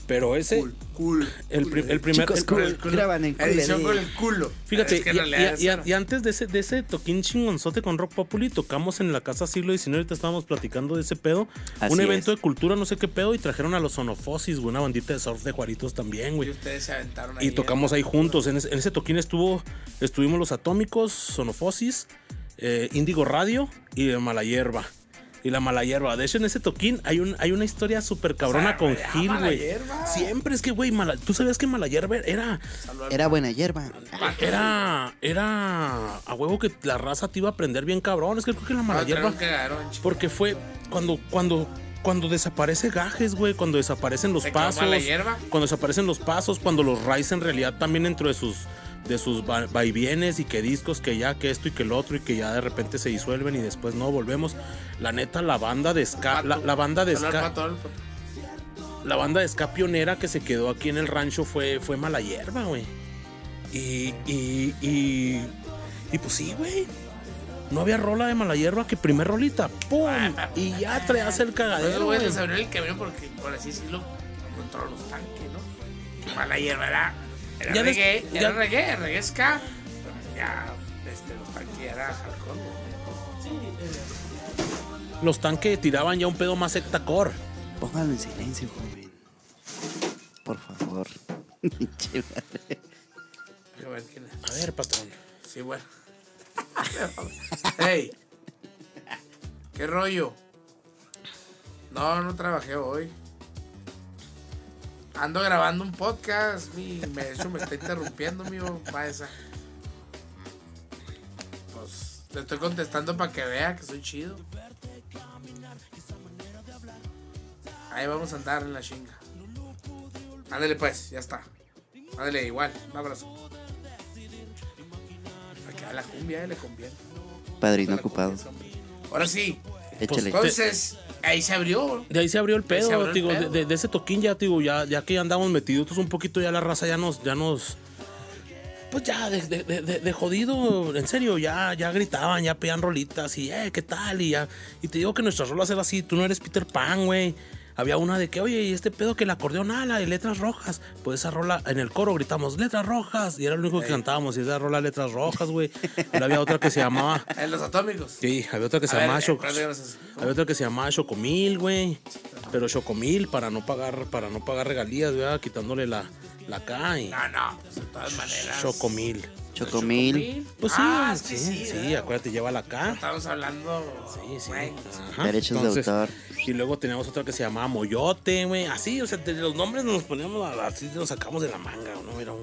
Pero ese, cool, cool. el, pri- el primer. Chicos, el- cool. el culo. Graban en Edición Cool con el culo. Fíjate, Es que y- y, y- y antes de ese, de ese toquín chingonzote con Rock Populi, tocamos en la casa siglo XIX, ahorita estábamos platicando de ese pedo. Así un evento es. de cultura, no sé qué pedo, y trajeron a los Sonofosis, güey, una bandita de surf de Juaritos también, Y güey. ustedes se aventaron ahí. Y tocamos ahí juntos. En ese, en ese toquín estuvo, estuvimos los Atómicos, Sonofosis, eh, Índigo Radio y Mala Hierba. Y la mala hierba. De hecho, en ese toquín hay, un, hay una historia súper cabrona O sea, con güey, Gil, Mala güey. Hierba. Siempre es que, güey, mala- tú sabías que mala hierba era, Era buena hierba. era, era a huevo que la raza te iba a aprender bien cabrón. Es que creo que la mala Ah, hierba. Porque fue cuando, cuando, cuando desaparece gajes, güey, cuando desaparecen los ¿Se quedó pasos. mala hierba? Cuando desaparecen los pasos, cuando los Rise en realidad también dentro de sus de sus va- vaivienes y que discos que ya que esto y que el otro y que ya de repente se disuelven y después no volvemos. La neta la banda de ska, la, la banda de el ska, el la banda de ska pionera que se quedó aquí en el rancho fue, fue Mala Hierba, güey. Y, y, y, y pues sí, güey. No había rola de Mala Hierba que primer rolita, ¡pum! Y ya traías el Esos cagadero, güey. les abrió el camino porque, por así decirlo, encontró los tanques, ¿no? Mala hierba era, era Ya des- reggae, ya- era reggae, reggae ska. Pero ya, este, los tanques era hardcore. Los tanques tiraban ya un pedo más sectacore. Póngalo en silencio, joven. Por favor. A ver quién es. A ver, patrón. Sí, bueno. hey. ¿Qué rollo? No, no trabajé hoy. Ando grabando un podcast, mi, me, de hecho me está interrumpiendo, mi esa. Pues le estoy contestando para que vea que soy chido. Ahí vamos a andar en la chinga. Ándale pues, ya está. Ándale, igual, un abrazo. Para que a la cumbia eh, le conviene. Padrino ocupado. cumbia. Ahora sí, Échale. entonces, ahí se abrió. De ahí se abrió el pedo, abrió el digo, de- pedo. De, de ese toquín ya, digo, ya, ya que ya andamos metidos un poquito, ya la raza ya nos, ya nos, pues ya de, de- de- de- de jodido, en serio, ya, ya gritaban, ya pedían rolitas y, eh, ¿qué tal? Y ya, y te digo que nuestras rolas eran así, tú no eres Peter Pan, güey. Había una de que, oye, y este pedo que el acordeón, ah, la de letras rojas. Pues esa rola, en el coro gritamos, letras rojas. Y era lo único que cantábamos, y esa rola, letras rojas, güey. Había otra que se llamaba, En los atómicos. sí, había otra que se llamaba eh, había otra que se llamaba Chocomil, güey. Pero Chocomil para no pagar, para no pagar regalías, ¿verdad? Quitándole la, la K No, no, pues de todas maneras. Chocomil. Chocomil. Pues sí, Ah, sí, sí, sí, sí, ¿verdad? acuérdate, lleva la K. Estamos hablando. Sí, sí. Ajá. Derechos de autor. Y luego teníamos otra que se llamaba Moyote, güey. Así, o sea, de los nombres nos poníamos, así nos sacamos de la manga, ¿no? Era un,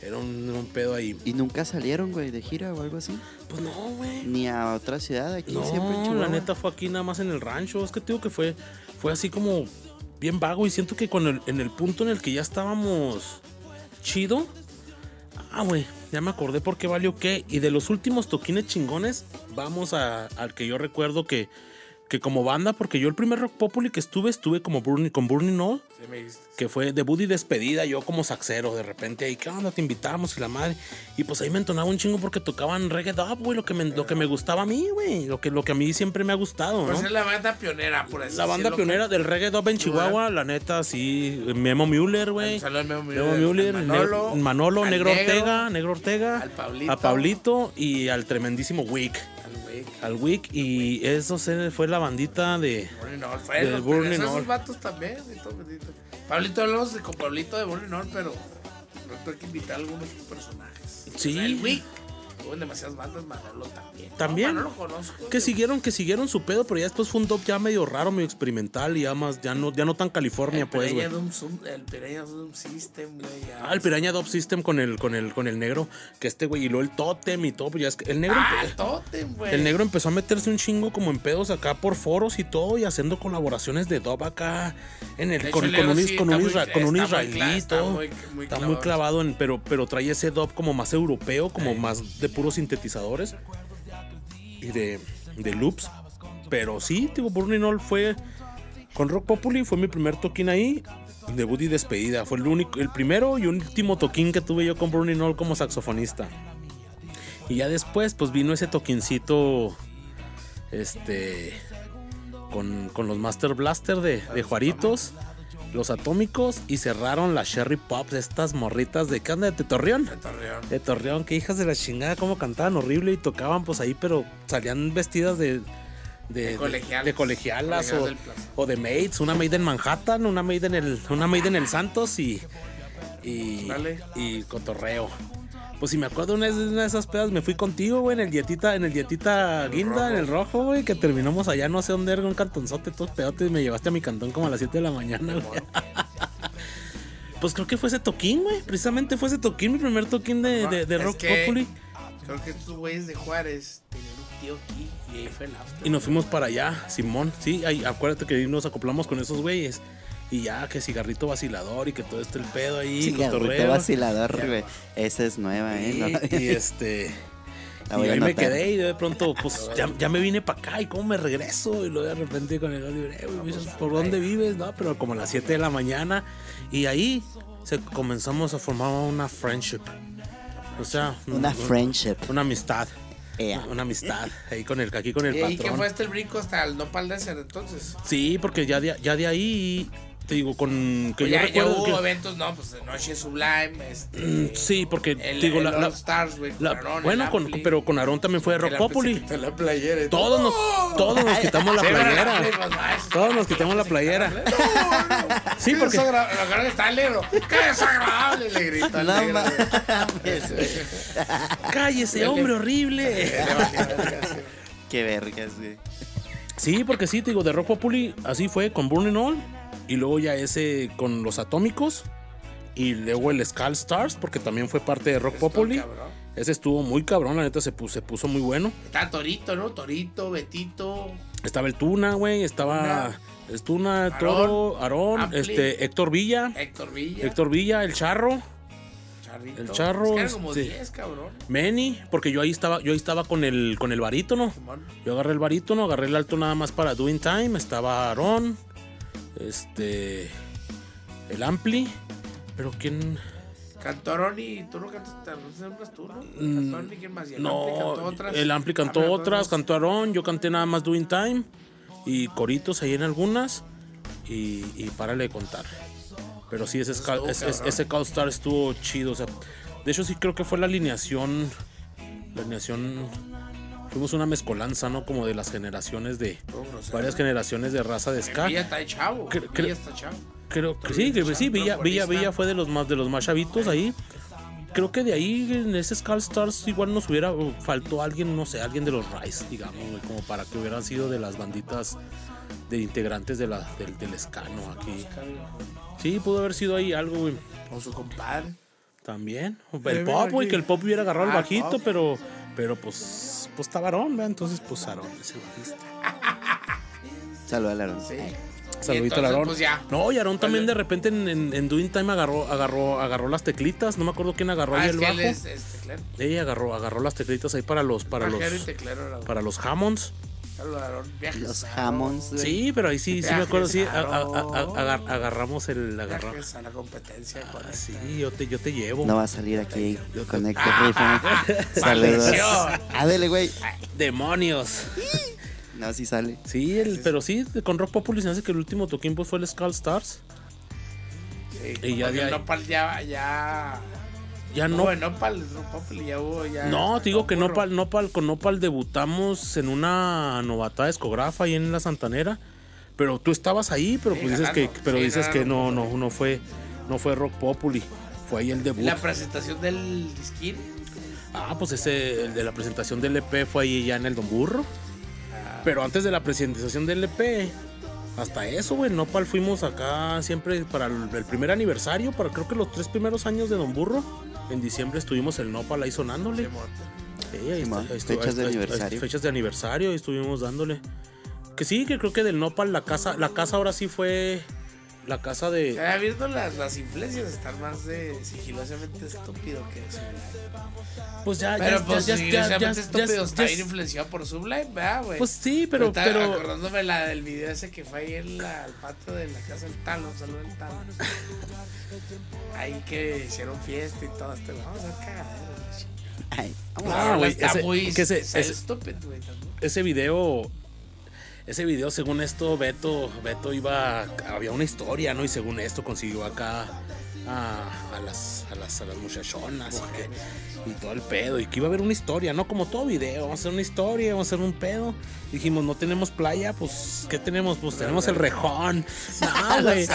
era un, pedo ahí. Y nunca salieron, güey, de gira o algo así. Pues no, güey. Ni a otra ciudad, aquí siempre en No, Chihuahua. la neta fue aquí nada más en el rancho. Es que te digo que fue, fue así como bien vago y siento que el, en el punto en el que ya estábamos chido. Ah, güey, ya me acordé por qué valió qué. Y de los últimos toquines chingones, vamos al que yo recuerdo que, que como banda, porque yo el primer Rock Populi que estuve, estuve como Burning, con Burning No sí que fue debut y despedida, yo como saxero, de repente ahí, ¿qué onda? Te invitamos y la madre. Y pues ahí me entonaba un chingo porque tocaban reggae dub, güey, lo que me, lo que me gustaba a mí, güey, lo que, lo que a mí siempre me ha gustado, ¿no? Pues es la banda pionera, por así La banda pionera del reggae dub en Chihuahua, la neta, sí, Memo Müller, güey. Memo Müller, Memo Müller, al Manolo, Manolo, Manolo Negro Negro, Ortega, Negro Ortega, al Pablito. a Pablito y al tremendísimo Wick, Al Wick, y eso se- fue la bandita de... Burning All. esos vatos también. y todo, bendito. Pablito, hablamos de- con Pablito de Burning All, pero no tengo que invitar a algunos personajes. Sí. O sea, el Wick. Tuvo en demasiadas bandas, Manolo también. También. No, Manolo conozco. Que siguieron, que siguieron su pedo, pero ya después fue un dub ya medio raro, medio experimental y ya más, ya no, ya no tan California, El pues, güey. El Piraña Doom System, güey. Ah, el Piraña Dub System con el, con el, con el negro, que este güey, y luego el Totem y todo, pues ya es que el negro, Ah, empe- Totem, güey. el negro empezó a meterse un chingo como en pedos acá por foros y todo, y haciendo colaboraciones de dub acá en el, con, el un, sí con está un, muy- isra- con un está muy israelí, cla- está todo. muy- muy está clavado. muy clavado en, pero, pero trae ese dub como más europeo, como más de puros sintetizadores y de, loops. Pero sí, digo, Burning All fue con Rock Populi, fue mi primer toquín ahí. Debut y despedida. Fue el único, el primero y último toquín que tuve yo con Burning All como saxofonista. Y ya después, pues vino ese toquincito. Este. Con, con los Master Blaster de, de Juaritos. Los atómicos. Y cerraron las Sherry Pops. Estas morritas de. ¿Qué? ¿De Torreón? De Torreón. De Torreón, que hijas de la chingada, cómo cantaban horrible y tocaban pues ahí, pero salían vestidas de. De, De colegialas. de colegialas Colegialas o, o de maids, una maid en Manhattan, una maid en el, una maid en el Santos y. Y, Dale. y cotorreo. Pues si me acuerdo una de una de esas pedas, me fui contigo, güey, en el dietita, en el dietita guinda, en el rojo, güey, que terminamos allá, no sé dónde era, un cantonzote, todos pedotes, y me llevaste a mi cantón como a las 7 de la mañana, güey. Pues creo que fue ese toquín, güey. Precisamente fue ese toquín, mi primer toquín de, de, Rock que- Populi. Creo que estos güeyes de Juárez tenían un tío aquí y ahí fue el after. Y nos fuimos para allá, Simón. Sí, ahí, acuérdate que nos acoplamos con esos güeyes. Y ya, que cigarrito vacilador y que todo este el pedo ahí, Cigarrito cotorreo. vacilador, güey. Esa es nueva, ¿eh? No- Y, y este. La y voy ahí me quedé y de pronto, pues ya, ya me vine para acá y cómo me regreso. Y luego de repente con el libre, "Eh, güey, ¿por dónde vives? No, pero como a las 7 de la mañana. Y ahí se comenzamos a formar una friendship. O sea, Una un- friendship. Una amistad. Ea. Una amistad. Ahí con el aquí con el ¿Y ahí que patrón. fue hasta el brinco hasta el Nopal Desert entonces? Sí, porque ya de, ya de ahí, te digo, con que Pues yo ya, hubo que- eventos, no, pues de Noche Sublime, este. Sí, porque El, digo, el la, All la- Stars, güey. la- con Aarón, bueno, con- pero con Aarón también fue de que Rock el Ampli se Populi. quitó la playera Todos nos, todos nos quitamos la playera. Pues, Todos nos quitamos la playera. No, no. Sí, porque- agarran, está el negro. ¡Qué desagradable! Le grita el No negro. Cállese, hombre horrible. Qué vergas, güey. Sí, porque sí, te digo, de Rock Populi, así fue con Burning All. Y luego ya ese con los atómicos. Y luego el Skull Stars, porque también fue parte de Rock Esto, Populi. cabrón. Ese estuvo muy cabrón, la neta se puso, se puso muy bueno. Está Torito, ¿no? Torito, Betito. Estaba el Tuna, güey. Estaba. Es Tuna, Aarón, Toro, Aarón, este, Héctor Villa. Héctor Villa. Héctor Villa, el Charro. Charrito. el Charro, Es que eran como este- 10, cabrón. Meni, porque yo ahí estaba, yo ahí estaba con el, con el barítono. Yo agarré el barítono, agarré el alto nada más para Doing Time. Estaba Aarón, este, el Ampli. Pero quién, Cantoroni, tú no cantas, te hablas tú, ¿no? Mm, Cantoroni, ¿quién más? Y el no, Ampli cantó otras. el Ampli cantó Habla otras, cantó Aarón, yo canté nada más Doing Time y coritos ahí en algunas y, y párale de contar. Pero sí, ese, Estuvo ese Call Star estuvo chido. O sea, de hecho, sí creo que fue la alineación. La alineación. Fuimos una mezcolanza, ¿no? Como de las generaciones de. Grosero. Varias generaciones de raza de ska. Villa está chavo. Cre- Villa está chavo. Creo que sí, que sí, Villa, Villa, Villa fue de los más de los más chavitos ahí. Creo que de ahí en ese Skull Stars igual nos hubiera uh, faltó alguien, no sé, alguien de los Rice, digamos, güey, como para que hubieran sido de las banditas de integrantes de la, del, del escano aquí. Sí, pudo haber sido ahí algo, güey. Con su compadre. También. El pop, güey, que el pop hubiera agarrado el Ah, bajito, pop. pero, pero pues, pues está varón, ¿verdad? Entonces, pues Aarón es el bajista. Saluda al Aarón. Sí. Saludito al Aarón. pues, ya. No, y Aarón también de repente en, en, en Doing Time agarró, agarró, agarró las teclitas. No me acuerdo quién agarró Ah, ahí es el que bajo. él es, es teclero. Ella agarró, agarró las teclitas ahí para los, para los, Bajero para los Hammonds. Los güey. Sí, pero ahí sí, sí me acuerdo, sí, a a- a- a- Roma. agar- agarramos el, agarra- Viajes a la competencia. Ah, sí, yo te, yo te llevo. No va a salir aquí Yo- con Héctor Rifa. Saludos. Maldición. Ah, dele, güey. Demonios. No, sí sale. Sí, el, pero sí, con Rock Populi se hace que el último toquín pues fue el Skull Stars. Sí, Y ya Nopal ya, ya. Ya No, no. en Nopal, Nopal ya hubo ya. No, te digo que burro. Nopal, Nopal, con Nopal debutamos en una novatada escografa ahí en la Santanera. Pero tú estabas ahí, pero Sí, pues dices que, pero Sí, dices que no, ganando. no, no fue, no fue Rock Populi. Fue ahí el debut. La presentación del disquín. Ah, pues ese, el de la presentación del EP fue ahí ya en el Don Burro. Ah. Pero antes de la presentación del EP, hasta eso, güey, Nopal fuimos acá siempre para el, el primer aniversario, para creo que los tres primeros años de Don Burro. En diciembre estuvimos el Nopal ahí sonándole. Simón. Sí, ahí está- ahí fechas ahí de aniversario. Fechas de aniversario, ahí estuvimos dándole. Que sí, que creo que del Nopal la casa, la casa ahora sí fue la casa de. Ya viendo las, las influencias están más de sigilosamente estúpido que Sublime. Pues ya, Pero ya, pues ya, ya, sigilosamente ya, ya, estúpido ya, está ya- bien influenciado por Sublime, ¿verdad, güey? Pues sí, pero, Ahorita pero, acordándome la del video ese que fue ahí en la, al patio de la casa del Talo, saludo del Talo. ahí que hicieron fiesta y todo este, vamos a cagadero. Ay, vamos. Ah, güey, está ese- muy que ese- está ese- estúpido, güey, ese video ese video según esto Beto Beto iba había una historia no y según esto consiguió acá a, a las a las a las muchachonas y, que- y todo el pedo y que iba a haber una historia no como todo video vamos a hacer una historia vamos a hacer un pedo dijimos no tenemos playa pues qué tenemos pues tenemos el rejón no güey.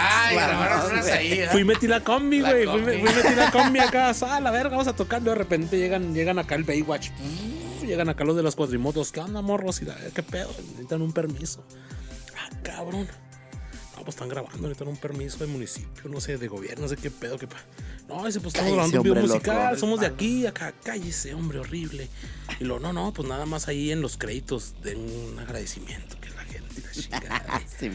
Fui y metí la combi, güey. Fui, fui metí la combi acá. A la verga, vamos a tocar. De repente llegan, llegan acá el Baywatch. Llegan acá los de las cuadrimotos. ¿Qué onda, morros? Y la, ¿Qué pedo? Necesitan un permiso. Ah, cabrón. No, pues están grabando, necesitan un permiso de municipio, no sé, de gobierno, no sé qué pedo. Qué pa- No, ese pues estamos grabando un video musical, somos de aquí, acá, cállese, hombre, horrible. Y lo, no, no, pues nada más ahí en los créditos den un agradecimiento que la gente la chingada. Sí.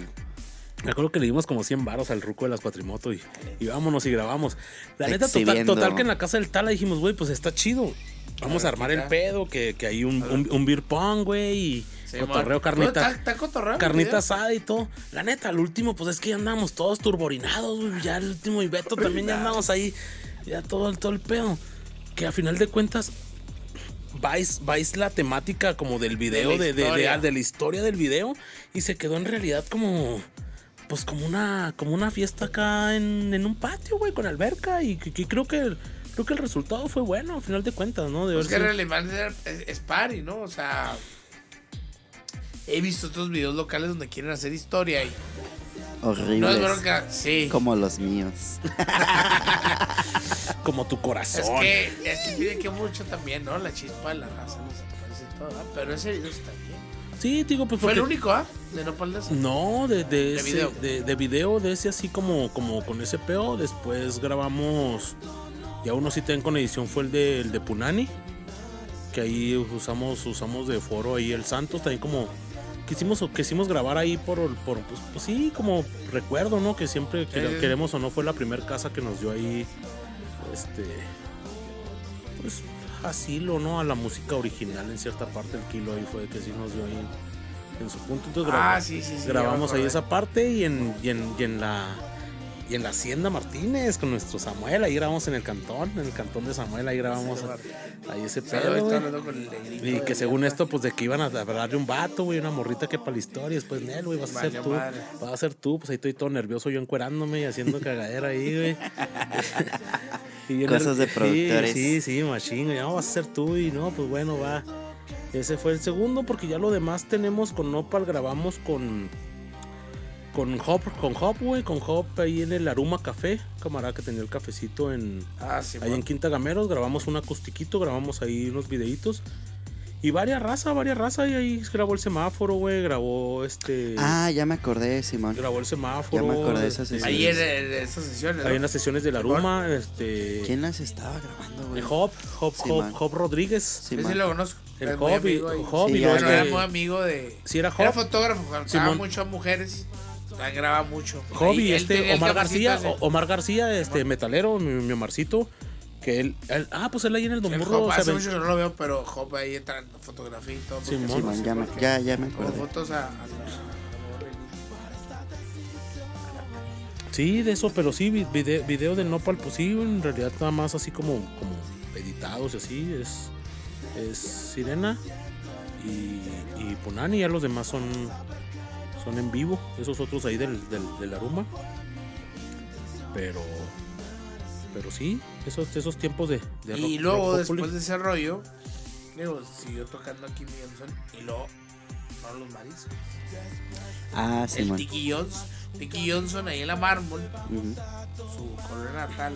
Me acuerdo que le dimos como 100 varos al ruco de las cuatrimoto y, y vámonos y grabamos. La neta, total, total que en la casa del Tala dijimos, güey, pues está chido. Vamos a armar el pedo, que, que hay un, un, un beer pong, güey, y Sí, cotorreo, man. carnita, está- está cotorreo carnita asada y todo. La neta, al último, pues es que ya andamos todos turborinados, güey. Ya el último y Beto también ya andamos ahí, ya todo, el- todo el pedo. Que a final de cuentas, vais, vais la temática como del video, de, de- de- la historia del video, y se quedó en realidad como pues como una como una fiesta acá en, en un patio, güey, con alberca y, que creo que creo que el resultado fue bueno, a final de cuentas, ¿no? De Pues que sido- realmente es, es party, ¿no? O sea, he visto otros videos locales donde quieren hacer historia y no es Horribles. bronca. Sí. Como los míos. como tu Es corazón. que, es que tiene que mucho también, ¿no? La chispa de la raza, los actores y todo, ¿verdad? Pero ese video está bien. Sí, digo, pues Fue el porque- único, ¿ah? De Nopal de ese. No, de, de, ese- video. De, de video, de ese así como, como con ese peo. Después grabamos, ya uno sí ten con edición fue el de, el de Punani. Que ahí usamos, usamos de foro ahí el Santos, también como quisimos, quisimos grabar ahí por, por pues, pues sí, como recuerdo, ¿no? Que siempre que- queremos o no fue la primera casa que nos dio ahí, este, pues asilo, ¿no? A la música original en cierta parte, el kilo ahí fue que sí nos dio ahí en su punto. Entonces Ah, grabamos- sí, sí, sí. grabamos ahí esa parte y en, y en, y en la y en la hacienda Martínez con nuestro Samuel ahí grabamos en el cantón en el cantón de Samuel ahí grabamos ahí ese pedo y que según esto pues de que iban a hablarle un vato güey una morrita que para la historia y después Nel güey vas a ser tú madre. vas a ser tú pues ahí estoy todo nervioso yo encuerándome y haciendo cagadera ahí güey. Cosas de sí, productores. sí sí machín güey, no vas a ser tú y no pues bueno va. Ese fue el segundo porque ya lo demás tenemos con Nopal grabamos con con Hop, con Hop, güey, con Hop ahí en el Aruma Café, camarada que tenía el cafecito en Ah, sí, ahí en bueno. Quinta Gameros, grabamos un acustiquito, grabamos ahí unos videitos y varias raza, varias raza y ahí grabó el semáforo, güey, grabó este Ah, ya me acordé, Simón. grabó el semáforo. Ya me acordé de esa este, sesión. Ahí en, en esas sesiones. ¿no? ahí en las sesiones del Aruma, este ¿Quién las estaba grabando, güey? Hop, Hop, Sí, Hop, man. Hop Rodríguez. Sí, sí lo conozco. El hobby, hobby, Sí, luego ya Bueno, es era muy amigo de. Sí, era Era Hop. fotógrafo, grababa Simón. mucho a mujeres. La Graba mucho. Hobby, este Omar García, Omar García, este metalero, mi, mi Omarcito, que él, él- ah, pues él ahí en el Don El Burro Hop, se hace ven- mucho que no lo veo, pero Hop ahí entra en fotografía y todo. Simón. sí, Simón, sí, ya me, ya, ya me acordé. fotos a, a- Sí, de eso, pero sí, vi- vide- video del Nopal, pues sí, en realidad nada más así como, como editados y así, es, es Sirena y, y Punani, ya los demás son, son en vivo, esos otros ahí del, del, del Aruma. Pero, pero sí, esos, esos tiempos de, de Y rock- luego, rock después de ese rollo, digo, siguió tocando aquí Johnson. Y luego, fueron los mariscos. Ah, El Simón. Tiki Johnson. Tiki Johnson ahí en la mármol, su colonia natal,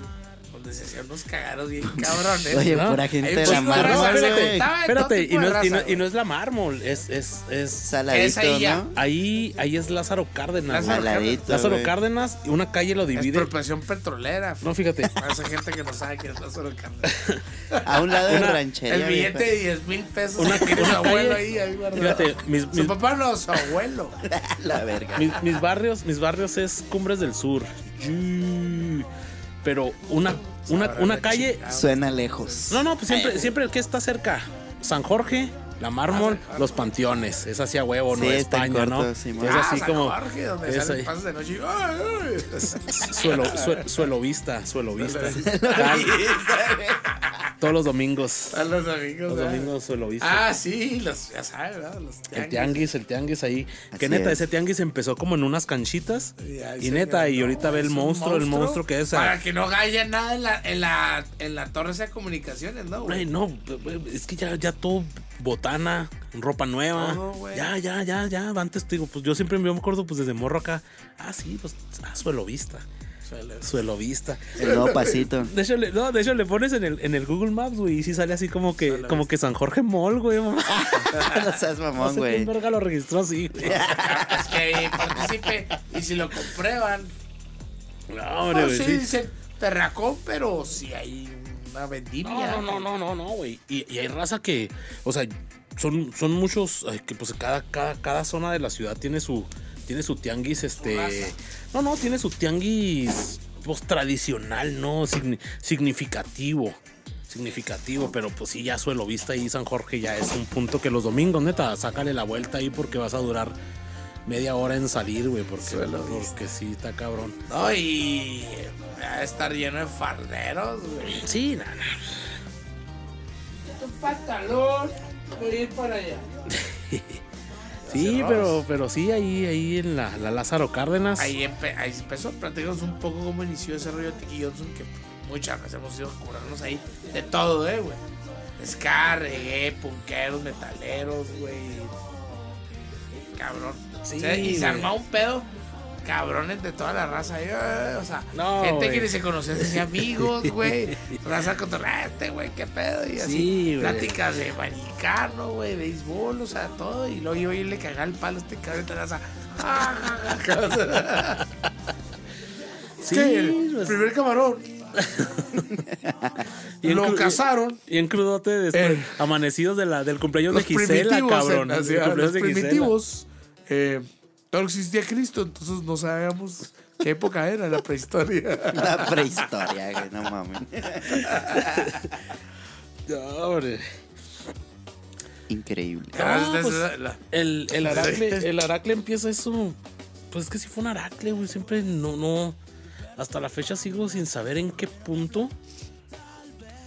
donde se hacían unos cagados bien cabrones. Oye, ¿no? pura gente de la mármol, raza, espérate, y no, es- y raza, no- y no es la mármol, es, es, es Saladito, Es ahí ya. ¿no? ahí, ahí es Lázaro Cárdenas. Saladito, Lázaro. Cárdenas, y una calle lo divide. Expropiación petrolera. No, fíjate, Para esa gente que no sabe qué es Lázaro Cárdenas. A un lado de Una- ranchería. El billete viejo. de 10 mil pesos Una- que tiene su abuelo ahí, ahí guardado. fíjate, mis, Su mis, papá no, su abuelo. La verga. mis- mis barrios, mis barrios es Cumbres del Sur. Yuu. Pero una, una, una calle. Suena lejos. No, no, pues siempre, siempre que está cerca. San Jorge, la mármol, Ah, los panteones. Es hacia huevo, no es España, corto, ¿no? Es Ah, así San como. Jorge, donde es salen ahí. pasos de noche. y, ¡ay, ay! Suelo, sue- suelo vista, suelo vista. Todos los domingos. A los amigos. Los ¿verdad? domingos suelo vista. Ah, sí, los, ya sabes, ¿verdad? Los El tianguis, el tianguis ahí. que Así neta, es. ese tianguis empezó como en unas canchitas. Y, neta, y ahorita ve el monstruo, el monstruo que es. Para que no haya nada en la, en la, en la torre esa de comunicaciones, ¿no? Güey, no, es que ya, ya todo botana, ropa nueva. Ya, ya, ya, ya. Antes te digo, pues yo siempre me acuerdo, pues desde morro acá. Ah, sí, pues, ah, suelo vista. Suelo vista. El nuevo pasito. De hecho, le, no, de hecho, le pones en el, en el Google Maps, güey, y sí sale así como que, Suelo como que San Jorge Mall, güey, mamá. no seas No mamón, sé güey. quién verga lo registró así, güey. Es que participe y si lo comprueban. No, hombre, No, güey, sí, sí. dicen terracón, pero si hay una vendimia. No, no, no, no, no, no, güey. Y, y hay raza que, o sea, son, son muchos, ay, que pues cada, cada, cada zona de la ciudad tiene su, tiene su tianguis, este, raza. no, no, tiene su tianguis, pues tradicional, ¿no? Signi- significativo. Significativo, pero pues sí, ya suelo vista ahí San Jorge ya es un punto que los domingos, neta, sácale la vuelta ahí porque vas a durar media hora en salir, güey, porque, vista. porque sí, está cabrón. No, y va a estar lleno de farderos, güey. Sí, nada, Un pantalón, voy a ir para allá. Sí, pero, pero sí, ahí, ahí en la, la Lázaro Cárdenas. Ahí, empe- ahí empezó, platicamos un poco cómo inició ese rollo de Tiki Johnson, que muchas veces hemos ido a curarnos ahí de todo, eh, güey. Ska, reggae, punkeros, metaleros, güey. Cabrón. Sí, y se un pedo cabrones de toda la raza. eh, O sea, No, gente que ni se conocía, se hacía amigos, güey. Raza con este, güey, qué pedo. Y así, Sí, pláticas de americano, güey, béisbol, o sea, todo. Y luego yo le cagaba el palo a este cabrón de raza. Sí. El pues, primer camarón. y lo cazaron. Y en crudote después, Eh. amanecidos de la, del cumpleaños de Gisela, primitivos, cabrón. en- así, ah, los de Gisela. Eh, no existía Cristo, entonces no sabíamos qué época era la prehistoria. La prehistoria, güey, no mames. No, hombre. Increíble. Ah, es pues, El, el, aracle, el aracle empieza eso. Pues es que sí fue un aracle, güey. Siempre no, no. Hasta la fecha sigo sin saber en qué punto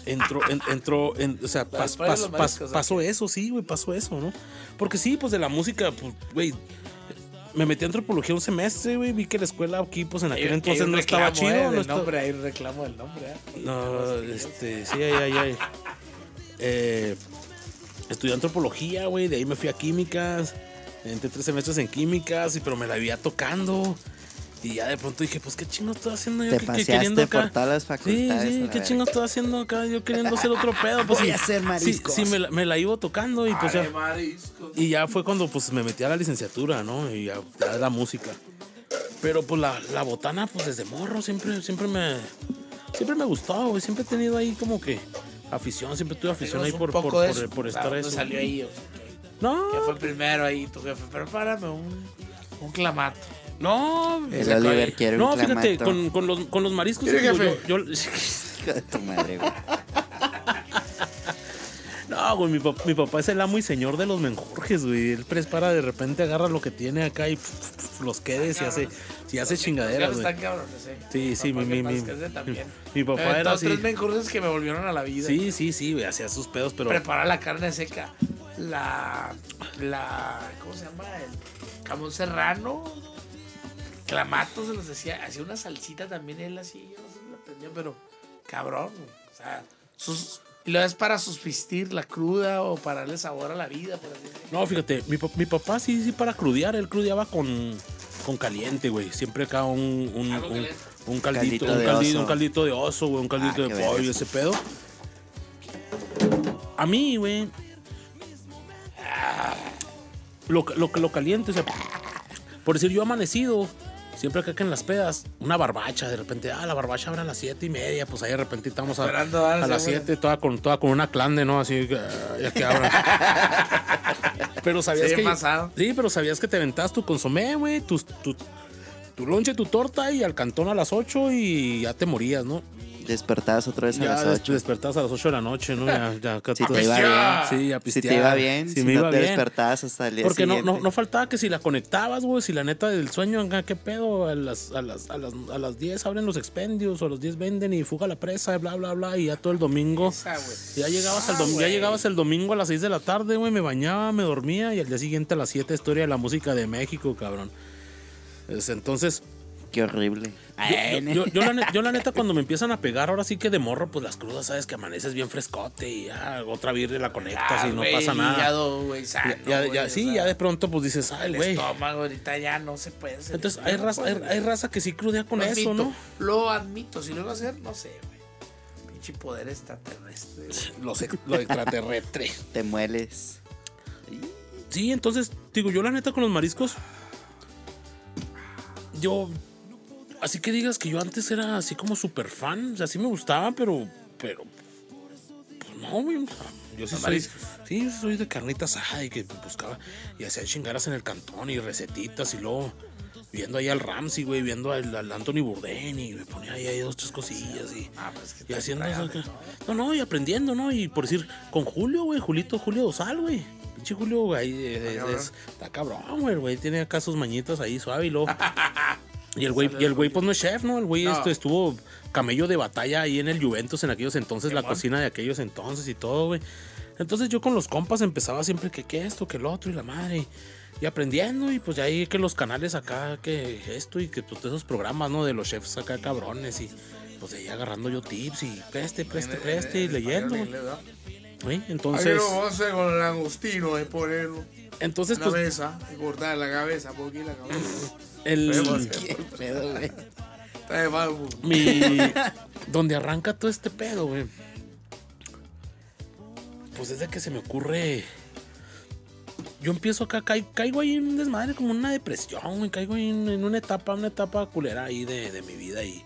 entró, en- entró, en, o sea, pas- pas- pas- mariscos, ¿o pasó eso, sí, güey, pasó eso, ¿no? Porque sí, pues de la música, pues, güey, me metí a antropología un semestre, güey, vi que la escuela aquí, pues en aquel hay entonces no estaba chido. eh, no estaba- nombre, hay un reclamo del nombre. ¿eh? no, este, sí, ay, ay, ay. Eh, estudié antropología, güey, de ahí me fui a químicas. Entré tres semestres en químicas, y, pero me la vivía tocando. Y ya de pronto dije, pues qué chingo estoy haciendo yo Te que- que queriendo acá. por todas las Sí, facultades. sí, la qué chingo estoy haciendo acá, yo queriendo hacer otro pedo. Pues Voy sí, a hacer sí, mariscos. Sí, me la, me la iba tocando y pues Are ya. mariscos. Y ya fue cuando pues me metí a la licenciatura, ¿no? Y ya, ya la música. Pero pues la, la botana, pues desde morro siempre, siempre me. Siempre me gustó, güey. Siempre he tenido ahí como que afición, siempre tuve afición ahí por, por, poco de por- eso. por ¿A estar eso. salió ahí? O sea, No, que fue primero ahí tu jefe? Prepárame un, un clamato. No. El se Oliver cae. quiere un No, fíjate, con, con los, con los mariscos. Mire, digo, jefe. yo- yo- Hijo de tu madre, güey. No, güey, mi, pap- mi papá es el amo y señor de los menjurjes, güey. Él prepara, de repente agarra lo que tiene acá y pf, pf, pf, los quedes y hace, y hace chingaderas, güey. están cabrones, eh. Sí, sí, Papá, mi- que mi- mi- también. mi papá aventó era así. tres menjurjes que me volvieron a la vida. Sí, sí, sí, güey, hacía sus pedos, pero. Preparar la carne seca. La. La. ¿Cómo se llama? El jamón serrano. Clamato se los hacía. Hacía una salsita también él así. Yo no sé si lo aprendió, pero. Cabrón. O sea. Sus, y lo es para subsistir la cruda o para darle sabor a la vida. Por así decirlo. No, fíjate, mi, pa- mi papá sí, sí, para crudear, él crudeaba con, con caliente, güey. Siempre acá un, un, caldito, Caldito un de caldito, un caldito de oso, güey, un caldito Ah, de qué pollo, ese pedo. A mí, güey. Lo, lo, lo caliente, o sea, por decir, yo amanecido, siempre acá que en las pedas, una barbacha, de repente, ah, la barbacha abre a las siete y media, pues ahí de repente estamos a, Esperando a a las siete. 7, toda con, toda con una clande, ¿no? Así, ah, ya que abran. pero sabías Sí, que. pasado. Sí, pero sabías que te ventabas tu consomé, güey, tu, tu, tu lonche, tu torta y al cantón a las 8 y ya te morías, ¿no? Despertabas otra vez a Ya las des- 8. despertabas a las 8 de la noche, ¿no? Ya, ya acá Si te iba bien. Sí, a Si pistear. te iba bien, si si, me no iba te bien. despertabas hasta el día Porque no, siguiente. no, no faltaba que si la conectabas, güey, si la neta del sueño, ¿qué pedo? A las, a, las, a, las, a las 10 abren los expendios o a las 10 venden y fuga la presa, y bla, bla, bla, y ya todo el domingo. Esa. Ya llegabas, el Ah, dom- ya güey. llegabas el domingo a las 6 de la tarde, güey, me bañaba, me dormía y al día siguiente a las 7 historia de la música de México, cabrón. Es- entonces, Qué horrible. yo, yo- yo la neta, yo la neta cuando me empiezan a pegar, ahora sí que de morro, pues las crudas, sabes que amaneces bien frescote y ya otra birria la conectas Ah, y no güey, pasa nada. Ya, sano, ya- ya- sí, sea, ya de pronto pues dices, ay, El güey. estómago ahorita ya no se puede hacer. Entonces hay raza, hay, hay raza que sí crudea con Lo eso, admito, ¿no? Lo admito, si lo iba a hacer, no sé, güey. Pinche poder extraterrestre. Los ex- lo extraterrestre. Te mueles. Sí, entonces, digo, yo la neta con los mariscos. Yo. Así que digas que yo antes era así como súper fan. O sea, sí me gustaba, pero. Pero. Pues no, güey. Yo sí soy. Sí, soy de carnita asada y que buscaba. Y hacía chingaras en el cantón y recetitas y luego. Viendo ahí al Ramsey, güey, viendo al, al Anthony Bourdain y me ponía ahí, ahí dos, tres cosillas y, Ah, pues que y haciendo eso. No, no, y aprendiendo, ¿no? Y por decir, con Julio, güey, Julito, Julio Dosal, güey. Pinche Julio, güey, eh, Está es- está cabrón, güey, güey tiene acá sus mañitas ahí suave y luego. Y el güey, y el güey pues no es chef, ¿no? El güey No. este, estuvo camello de batalla ahí en el Juventus en aquellos entonces, la cocina de aquellos entonces y todo, güey. Entonces yo con los compas empezaba siempre que, que esto, que el otro y la madre. Y, y aprendiendo y pues ya ahí que los canales acá, que esto y que pues esos programas, ¿no? De los chefs acá cabrones y pues de ahí agarrando yo tips y preste, preste, preste y en leyendo. ¿no? ¿sí? Entonces, lo vamos a hacer con el langostino, es ponerlo entonces en la pues, y cortar la cabeza, por aquí la cabeza. el, mi donde arranca todo este pedo, güey. Pues desde que se me ocurre yo empiezo acá, cai- caigo ahí en un desmadre, como en una depresión, güey. Caigo ahí en, en una etapa, una etapa culera ahí de, de mi vida y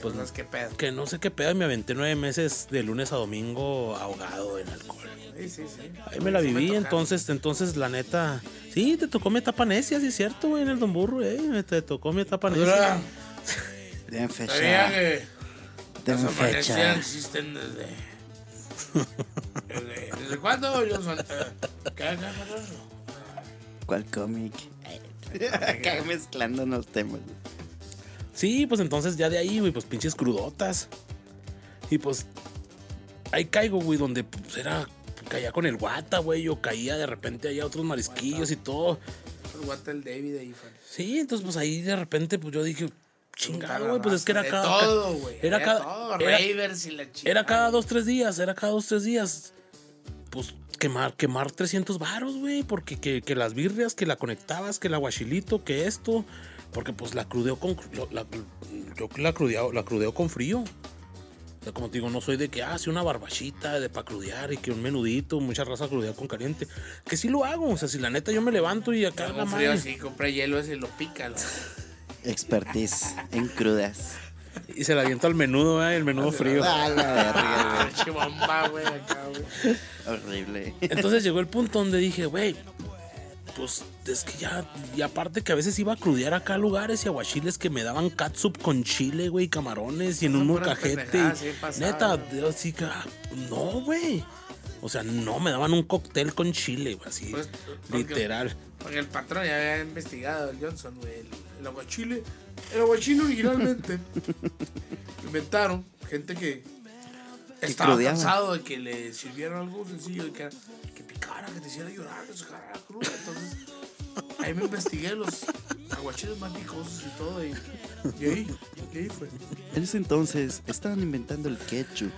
pues Pues no es que pedo. que no sé qué pedo. y Me aventé nueve meses de lunes a domingo ahogado en alcohol. Sí, sí, sí. Ahí me la me viví, tocaron. entonces, entonces la neta. Sí, te tocó mi etapa necia, sí es cierto, güey, en el Don Burro, eh. me- Te tocó mi etapa Ahora, necia. Den Sabía fecha. que Den las fecha. existen desde... ¿Desde, ¿desde cuándo, qué, qué, ¿Cuál cómic? Acá mezclándonos los temas. Sí, pues entonces ya de ahí, güey, pues pinches crudotas. Y pues ahí caigo, güey, donde pues era. Caía con el guata, güey, o caía de repente allá otros marisquillos y todo. El guate el David ahí, fue. Sí, entonces pues ahí de repente, pues yo dije, chingado, la güey, pues es que era cada. Todo, güey. Era cada. todo, era- Ravers y la chica. Era cada dos, tres días, era cada dos, tres días. Pues quemar, quemar 300 varos, güey, porque que, que las birrias, que la conectabas, que el aguachilito, que esto, porque pues la crudeo con, lo- la, yo la crudeo, la crudeo con frío. O sea, como te digo, no soy de que hace una barbachita de pa' crudear y que un menudito, mucha raza crudea con caliente. Que sí lo hago, o sea, si la neta yo me levanto y acá la frío madre. así, compré hielo ese y lo pica. la- Expertise en crudas. Y se la aviento al menudo, ¿eh? el menudo frío. La verga, güey. Horrible. Entonces llegó el punto donde dije, güey, pues es que ya, y aparte que a veces iba a crudear acá a lugares y aguachiles que me daban catsup con chile, güey, camarones y en un molcajete. y- neta, así que, ah, no, güey. O sea, no, me daban un cóctel con chile, güey, así, Pues, porque- literal. Porque el patrón ya había investigado el Johnson, güey. El, el aguachile. El aguachile originalmente inventaron gente que estaba cansado de que le sirvieran algo sencillo, de que, que picara, que te hiciera llorar, sacara la cruda. Entonces, ahí me investigué los aguachiles más picosos y todo. Y, y ahí, y ahí fue. En ese entonces estaban inventando el ketchup.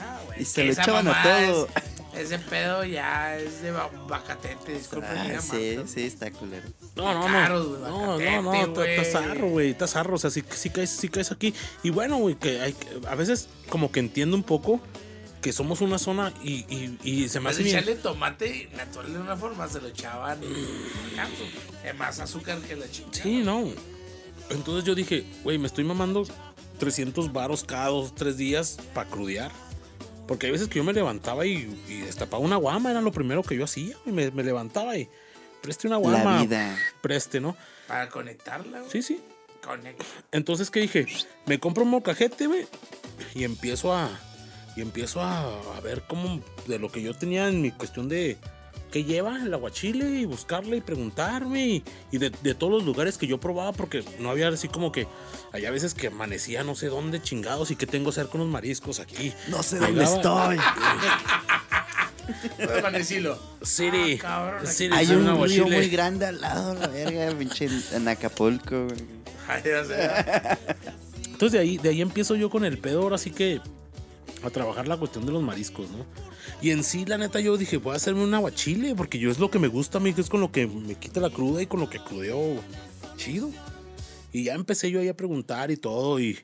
Ah, Y se lo echaban a todo. es- ese pedo ya es de ba- bacatete, disculpen. Ah, sí, sí, está culero. No, no, no. No, no, no, está- zarro, güey, está zarro. O sea, sí, sí, caes, sí caes aquí. Y bueno, güey, que hay, a veces como que entiendo un poco que somos una zona y, y, y se me Más hace bien. echarle tomate natural de una forma, se lo echaban. Es más azúcar que la chingada. Sí, no. Entonces yo dije, güey, me estoy mamando 300 varos cada dos, tres días para crudear. Porque hay veces que yo me levantaba y, y destapaba una guama, era lo primero que yo hacía. Y me, me levantaba y preste una guama. La vida. Preste, ¿no? Para conectarla, güey. Sí, sí. Conecta. Entonces, ¿qué dije? Me compro un molcajete, güey. Y empiezo a. Y empiezo a, a ver cómo. De lo que yo tenía en mi cuestión de. ¿Qué lleva el aguachile? Y buscarle y preguntarme. Y, y de, de todos los lugares que yo probaba, porque no había así como que. Había veces que amanecía no sé dónde chingados y que tengo cerca unos mariscos aquí. No sé dónde estoy. Puedes amanecirlo. City. Ah, City, Hay un río muy grande al lado, la verga, pinche en Acapulco, güey. Entonces de ahí, de ahí empiezo yo con el pedo, ahora sí que a trabajar la cuestión de los mariscos, ¿no? Y en sí, la neta, yo dije, voy a hacerme un aguachile, porque yo es lo que me gusta a mí, es con lo que me quita la cruda y con lo que crudeo chido. Y ya empecé yo ahí a preguntar y todo, y,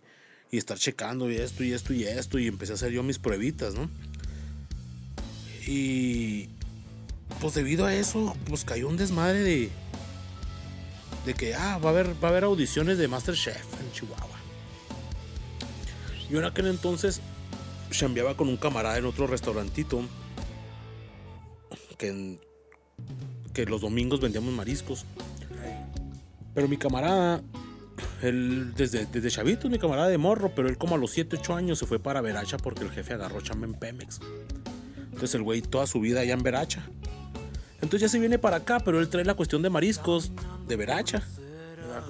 y estar checando y esto y esto y esto, y empecé a hacer yo mis pruebitas, ¿no? Y pues debido a eso, pues cayó un desmadre de, de que ah, va a haber, va a haber audiciones de Masterchef en Chihuahua. Yo en aquel entonces chambeaba con un camarada en otro restaurantito que, en- que los domingos vendíamos mariscos. Pero mi camarada, él desde, desde chavito, mi camarada de morro, pero él como a los 7, 8 años se fue para Veracha porque el jefe agarró chamba en Pemex. Entonces el güey toda su vida allá en Veracha. Entonces ya se viene para acá, pero él trae la cuestión de mariscos de Veracha.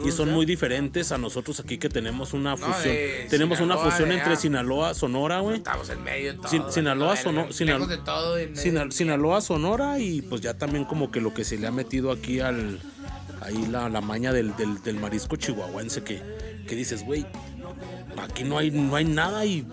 Y son muy diferentes a nosotros aquí que tenemos una fusión. tenemos una fusión entre. Sinaloa, Sonora, güey. Estamos en medio de todo. Sin- Sinaloa, la Sono- verga, Sinal- lejos de todo. y en medio Sinal- de- Sinaloa, Sonora y pues ya también como que lo que se le ha metido aquí al ahí la, la maña del, del- del marisco chihuahuense que, que dices, güey, aquí no hay, no hay nada y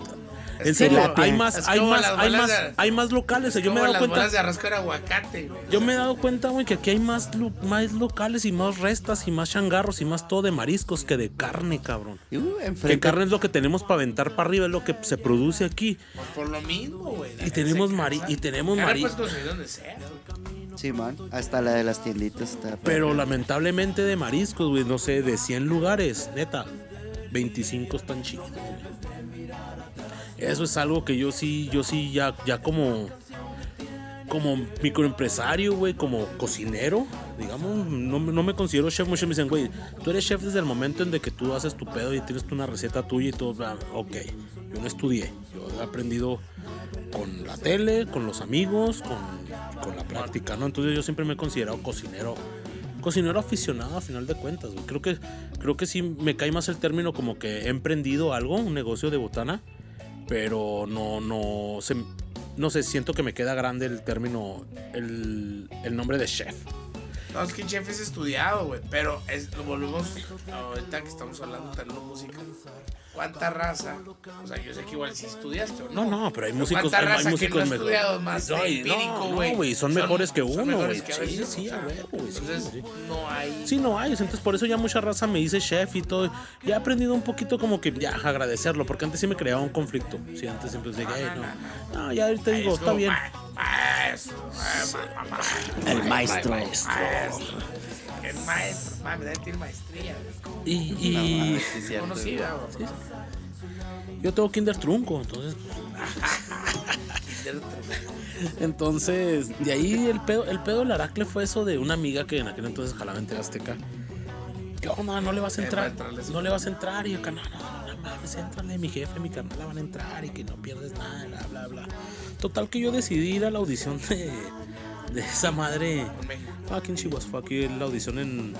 En serio, hay más, hay más, hay más, de- hay más locales. Yo me he dado las cuenta. bolas de arroz con aguacate, güey. Yo me he dado cuenta, güey, que aquí hay más, lo- más locales y más restas y más changarros y más todo de mariscos que de carne, cabrón. Uh, Que carne es lo que tenemos para aventar para arriba, es lo que se produce aquí. Por lo mismo, güey. Y tenemos mari y tenemos Carne mari- puedes conseguir donde sea, güey. Simón, hasta la de las tienditas está. Pero lamentablemente de mariscos, güey, no sé, de 100 lugares, neta, 25 están chidos. güey. Eso es algo que yo sí, yo sí ya, ya como, como microempresario, güey, como cocinero, digamos, no, no me considero chef. Muchos me dicen, güey, tú eres chef desde el momento en de que tú haces tu pedo y tienes una receta tuya y todo. Ok, yo no estudié, yo he aprendido con la tele, con los amigos, con, con la práctica, ¿no? Entonces yo siempre me he considerado cocinero. Cocinero aficionado a final de cuentas. Creo que, creo que sí me cae más el término como que he emprendido algo, un negocio de botana, pero no, no, se, no sé, siento que me queda grande el término, el, el nombre de chef. No, es que chef es estudiado, güey. Pero es, lo volvemos ahorita que estamos hablando de música. ¿Cuánta raza? O sea, yo sé que igual sí estudiaste, ¿o No, no, pero hay músicos, ¿Cuánta hay, hay raza que músicos no mejores. estudiado más No, empírico, no, güey? no, güey, son, Son- mejores que uno, güey. Sí, sí, a huevo, güey. sí, Entonces, sí. no hay. Sí, no hay. Entonces, por eso ya mucha raza me dice chef y todo. Y he aprendido un poquito como que ya agradecerlo, porque antes sí me creaba un conflicto. Sí, antes siempre decía, "Ey, no, no, ya ahorita digo, Es está bien. "Ma- Maestro, eh, ma- ma- ma- El maestro. Maestro. El maestro. Mami, debe tener maestría. güey. Y, No, y mames, sí, yo tengo kinder trunco, entonces. Entonces, de ahí el pedo, el pedo del Aracle fue eso de una amiga que en aquel entonces jalaba en Azteca. ¿Qué onda? ¿No le vas a Eh, entrar? No le vas a entrar. Y yo, no, no, no, no mames, entrale, mi jefe, mi carnal van a entrar y que no pierdes nada, bla, bla, bla. Total que yo decidí ir a la audición de, de esa madre. Fucking she was fucking la audición en,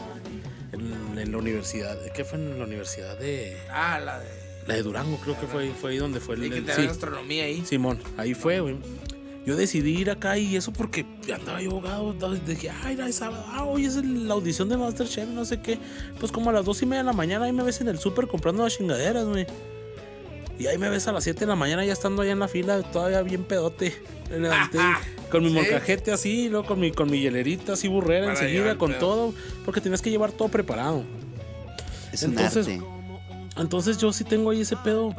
en, en la universidad. ¿Qué fue en la universidad de. Ah, la de. La de Durango, creo que fue, fue ahí donde fue el. Que el- te sí. astronomía ahí. Simón, ahí fue, güey. Yo decidí ir acá y eso porque andaba yo ahogado. Dije, ay, era el sábado. Ah, hoy es la audición de Masterchef, no sé qué. Pues como a las dos y media de la mañana ahí me ves en el súper comprando las chingaderas, güey. Y ahí me ves a las 7 de la mañana ya estando allá en la fila, todavía bien pedote. Me levanté con mi ¿Sí? molcajete así, y luego con mi, con mi hielerita así burrera Para enseguida, con todo. Porque tenías que llevar todo preparado. Es un Entonces- arte. Entonces yo sí tengo ahí ese pedo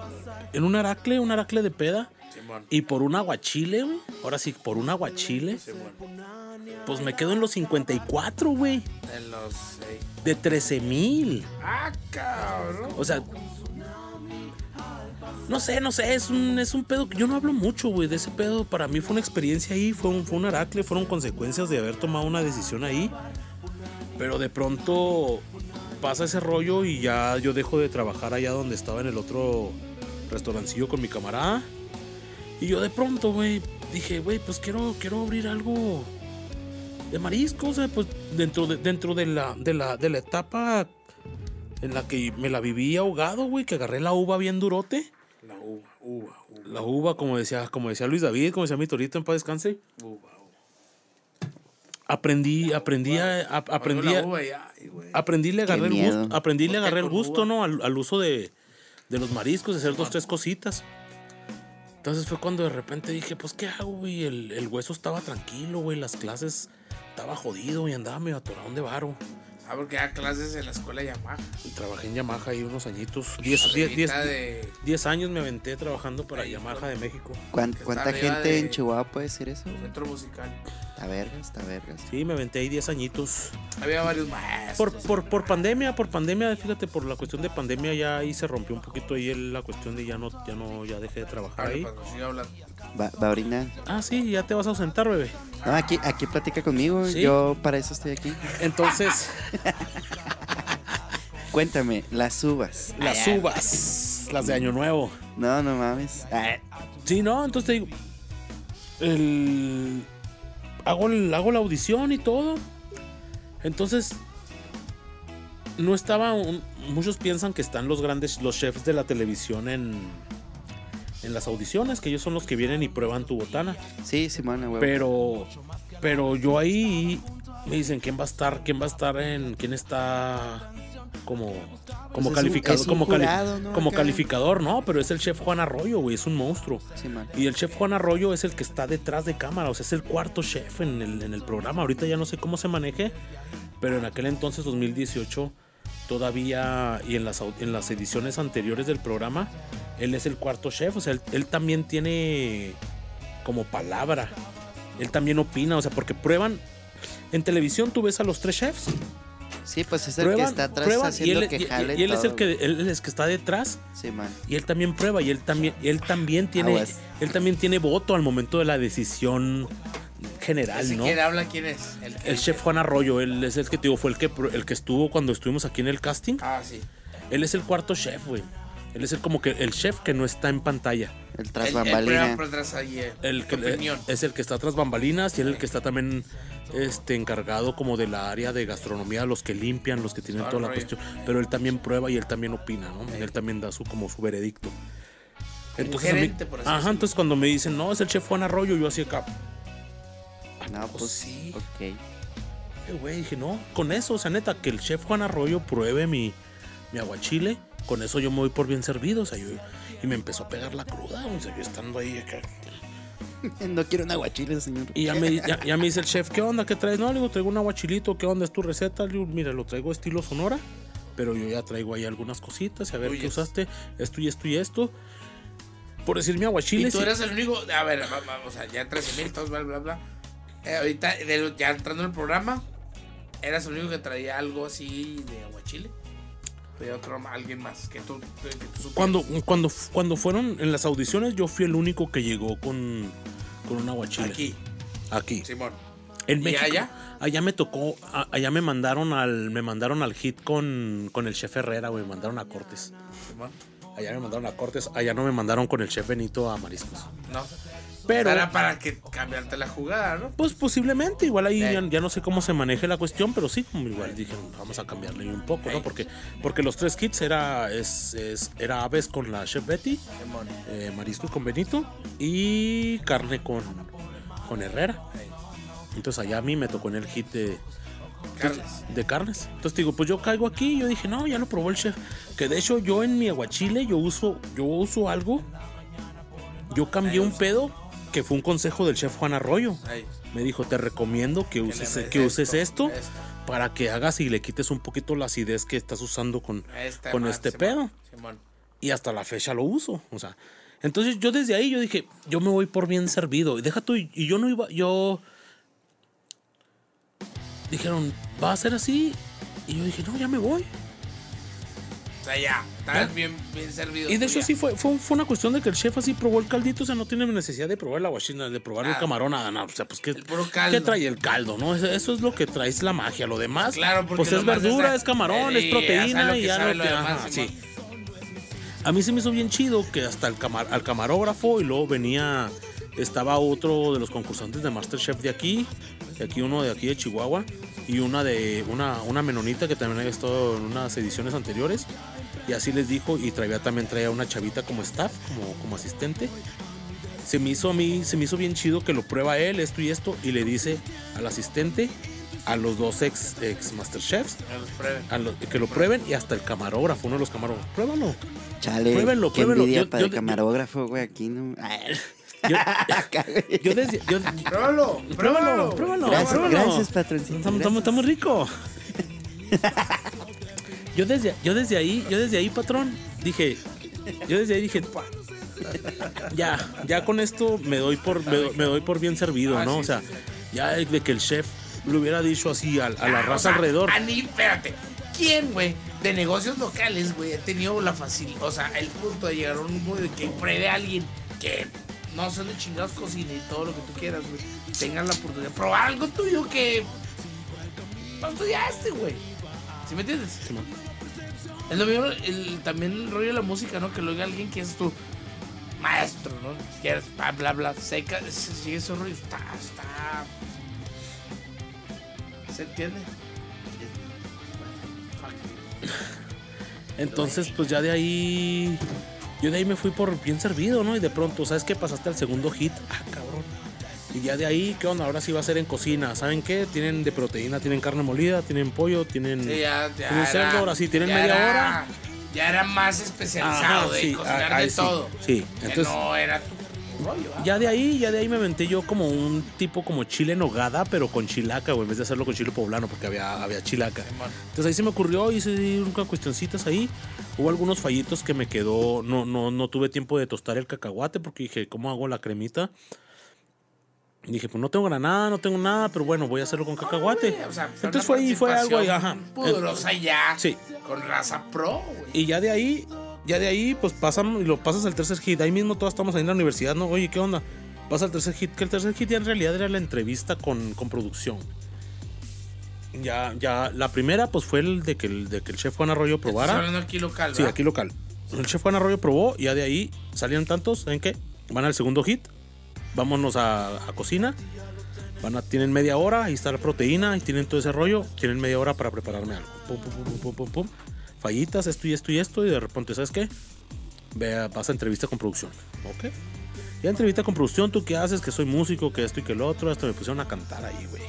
en un aracle, un aracle de peda. Simón. Y por un aguachile, güey. Ahora sí, por un aguachile. Pues me quedo en los 54, güey. En los. eh, De 13 mil. Ah, cabrón. O sea. No sé, no sé, es un, es un pedo que yo no hablo mucho, güey, de ese pedo. Para mí fue una experiencia ahí, fue un, fue un aracle, fueron consecuencias de haber tomado una decisión ahí. Pero de pronto pasa ese rollo y ya yo dejo de trabajar allá donde estaba en el otro restaurancillo con mi camarada. Y yo de pronto, güey, dije, güey, pues quiero, quiero abrir algo de mariscos, o sea, pues dentro de, dentro de la, de la, de la etapa en la que me la viví ahogado, güey, que agarré la uva bien durote. La uva, uva, uva. La uva, como decía, como decía Luis David, como decía mi torito en paz descanse. Uva, uva. Aprendí, aprendí a, a- aprendí, La a- aprendí le agarré el gusto, aprendí le ¿Por qué agarré el gusto, uva? ¿no? Al, al uso de, de los mariscos, de hacer dos, tres cositas. Entonces fue cuando de repente dije, pues, ¿qué hago, güey? El, el hueso estaba tranquilo, güey. Las clases estaba jodido y andaba medio atorado de varo. Ah, porque da clases en la escuela Yamaha. Y trabajé en Yamaha ahí unos añitos. 10 diez, diez, Arribita de. 10 años me aventé trabajando para Ahí, Yamaha pues. de México. ¿Cuán- está ¿Cuánta gente de- en Chihuahua puede decir eso? Centro musical. Está vergas, está vergas. Sí, me aventé ahí 10 añitos. Había varios maestros. Por, por, por pandemia, por pandemia, fíjate, por la cuestión de pandemia ya ahí se rompió un poquito ahí la cuestión de ya no, ya no, ya dejé de trabajar ahí. Hablando. Va, va a orinar. Ah, sí, ya te vas a ausentar, bebé. No, aquí, aquí platica conmigo. ¿Sí? Yo para eso estoy aquí. Entonces, Cuéntame, las uvas. las uvas, las de Año Nuevo. No, no mames. Sí, no, entonces te digo, el, hago, el- hago la audición y todo. Entonces, no estaba, un- muchos piensan que están los grandes, los chefs de la televisión en, en las audiciones, que ellos son los que vienen y prueban tu botana. sí, Simona, huevo. Pero, pero yo ahí me dicen quién va a estar, quién va a estar en, quién está como como Pues un- calificador, un como, cali- como calificador, no, pero es el chef Juan Arroyo, güey, es un monstruo. Sí, man. Y el chef Juan Arroyo es el que está detrás de cámara, o sea, es el cuarto chef en el, en el programa. Ahorita ya no sé cómo se maneje, pero en aquel entonces, 2018, todavía, y en las, en las ediciones anteriores del programa, él es el cuarto chef, o sea, él, él también tiene como palabra, él también opina, o sea, porque prueban, en televisión tú ves a los tres chefs, Sí, pues es el prueban, que está atrás prueban, y haciendo él, que jale y él es el que, él es el que está detrás. Sí, man. Y él también prueba y él también, él también tiene, él también tiene voto al momento de la decisión general, ¿no? quiere habla quién es. El, chef Juan Arroyo, él es el que te digo, fue el que, el que estuvo cuando estuvimos aquí en el casting. Ah, sí. Él es el cuarto chef, güey. Él es el como que el chef que no está en pantalla. El tras El- el bambalina. prueba por atrás ahí, eh, El que opinión. es el que está tras bambalinas y él el que está también este encargado como de la área de gastronomía, los que limpian, los que tienen toda la cuestión, pero él también prueba y él también opina, ¿no? Él también da su como su veredicto. Mí- gerente, por así Ajá, entonces cuando me dicen, "No, es el chef Juan Arroyo", yo así acá, No, pues pues sí. Ok. Güey, dije, no, con eso, o sea, neta, que el chef Juan Arroyo pruebe mi, mi aguachile, con eso yo me voy por bien servido, o sea, yo, y me empezó a pegar la cruda, o sea, yo estando ahí acá. No quiero un aguachile, señor. Y ya me, ya, ya me dice el chef, ¿qué onda? ¿Qué traes? No, le digo, traigo un aguachilito, ¿qué onda? ¿Es tu receta? Le digo, mira, lo traigo estilo sonora, pero yo ya traigo ahí algunas cositas, a ver qué usaste, esto y esto y esto. Por decir mi aguachile. Y tú sí- eras el único. A ver, va- va- o sea, ya 13 mil, todos, bla, bla, bla. Eh, ahorita, de ya entrando en el programa, eras el único que traía algo así de aguachile. Traía otro, alguien más que tú, que tú supieras. Cuando, cuando, cuando fueron en las audiciones, yo fui el único que llegó con, con un aguachile. Aquí, Aquí. Simón. En ¿Y allá? Allá me tocó, allá me mandaron al, me mandaron al hit con, con el chef Herrera, güey, me mandaron a Cortes. Simón. Allá me mandaron a Cortes, allá no me mandaron con el chef Benito a Mariscos. No. Pero, Era para que cambiarte la jugada, ¿no? pues posiblemente, igual ahí ya, ya no sé cómo se maneje la cuestión, pero sí, como igual dije, vamos a cambiarle un poco, ¿no? Porque, porque los tres kits era, es, es- era aves con la chef Betty, eh, mariscos con Benito y carne con, con Herrera. Entonces allá a mí me tocó en el hit de, Carles. de carnes. Entonces digo, pues yo caigo aquí y yo dije, no, ya lo probó el chef. Que de hecho yo en mi aguachile yo uso, yo uso algo. Yo cambié un pedo que fue un consejo del chef Juan Arroyo. Me dijo, te recomiendo que uses, que uses esto, esto. para que hagas y le quites un poquito la acidez que estás usando con, Esta con este Simón. pedo. Simón. Y hasta la fecha lo uso. O sea, entonces yo desde ahí yo dije, yo me voy por bien servido. Y deja tú, y yo no iba, yo... Dijeron, va a ser así. Y yo dije, no, ya me voy. Sea, ya. Estás bien, bien servido. Y de hecho ya. sí fue, fue, fue una cuestión de que el chef así probó el caldito, o sea, no tiene necesidad de probar la guachina, de probar el camarón, nada, nada. O sea, pues ¿qué. ¿qué trae el caldo, no? Eso, es lo que trae, es la magia. Lo demás, Claro, porque pues es verdura, es camarón, eh, es y ya sabe proteína lo y que ya lo que- demás, ajá, Simón. sí. A mí se me hizo bien chido que hasta el camar, al camarógrafo y luego venía, estaba otro de los concursantes de Masterchef de aquí, de aquí uno de aquí de Chihuahua y una de una, una menonita que también había estado en unas ediciones anteriores y así les dijo y traía también traía una chavita como staff, como, como asistente. Se me hizo a mí, se me hizo bien chido que lo prueba él, esto y esto, y le dice al asistente, a los dos ex, ex Masterchefs, Que los prueben. a lo- que lo prueben y hasta el camarógrafo, uno de los camarógrafos, pruébalo. Chale. Pruébenlo, qué pruébenlo. Yo- para yo- el camarógrafo, güey, aquí no. Yo, desde, yo- Pruébalo, pruébalo, pruébalo, Gracias, pruébalo. gracias, patroncito, estamos- estamos rico. Yo desde, yo desde ahí, yo desde ahí, patrón, dije, yo desde ahí dije, ya, ya con esto me doy por, me, doy- me doy por bien servido, Ah, ¿no? o sea, ya de que el chef lo hubiera dicho así a, a la Ah, o raza sea, alrededor. A ni, espérate. ¿Quién, güey, de negocios locales, güey, ha tenido la facilidad, o sea, el punto de llegar a un mundo de que pruebe a alguien que no son de chingados cocina y todo lo que tú quieras, güey, tengan la oportunidad de probar algo tuyo que no estudiaste, güey. ¿Sí me entiendes? Simón. Es lo mismo el, también el rollo de la música, ¿no? Que lo oiga alguien que es tu maestro, ¿no? Si quieres, bla, bla, bla, seca, sigue ese rollo, está, está... ¿Se entiende? Entonces, pues ya de ahí. Yo de ahí me fui por bien servido, ¿no? Y de pronto, ¿sabes qué? Pasaste al segundo hit. Ah, cabrón. Y ya de ahí, ¿qué onda? Ahora sí va a ser en cocina. ¿Saben qué? Tienen de proteína, tienen carne molida, tienen pollo, tienen, Sí, ya, ya tienen cerdo. Ahora sí, tienen media era- hora. Ya era más especializado Ajá, de sí, cocinar ahí de sí, todo. sí, Que entonces- no era tu. ¿ah? Ya de ahí, ya de ahí me aventé yo como un tipo como chile en nogada, pero con chilaca, güey, en vez de hacerlo con chile poblano, porque había, había chilaca. Entonces ahí se me ocurrió, hice unas cuestioncitas ahí. Hubo algunos fallitos que me quedó, no, no, no tuve tiempo de tostar el cacahuate porque dije, ¿cómo hago la cremita? Dije, pues no tengo granada, no tengo nada, pero bueno, voy a hacerlo con cacahuate. O sea, fue Entonces fue ahí, fue algo ahí, ajá. Pudorosa ya. Sí. Con raza pro, güey. Y ya de ahí, ya de ahí, pues pasan y lo pasas al tercer hit. Ahí mismo todos estamos ahí en la universidad, ¿no? Oye, ¿qué onda? Pasa al tercer hit, que el tercer hit ya en realidad era la entrevista con, con producción. Ya, ya, la primera, pues fue el de que el, de que el chef Juan Arroyo Estás probara. hablando aquí local, Sí, ¿verdad? aquí local. El chef Juan Arroyo probó y ya de ahí salieron tantos, ¿saben qué? Van al segundo hit, vámonos a, a cocina, van a, tienen media hora, ahí está la proteína, y tienen todo ese rollo, tienen media hora para prepararme algo. Pum, pum, pum, pum, pum, pum. Fallitas, esto y esto y esto, y de repente, ¿sabes qué? Ve, vas a entrevista con producción. Ok. Ya entrevista con producción, ¿tú qué haces? Que soy músico, que esto y que lo otro. Hasta me pusieron a cantar ahí, güey.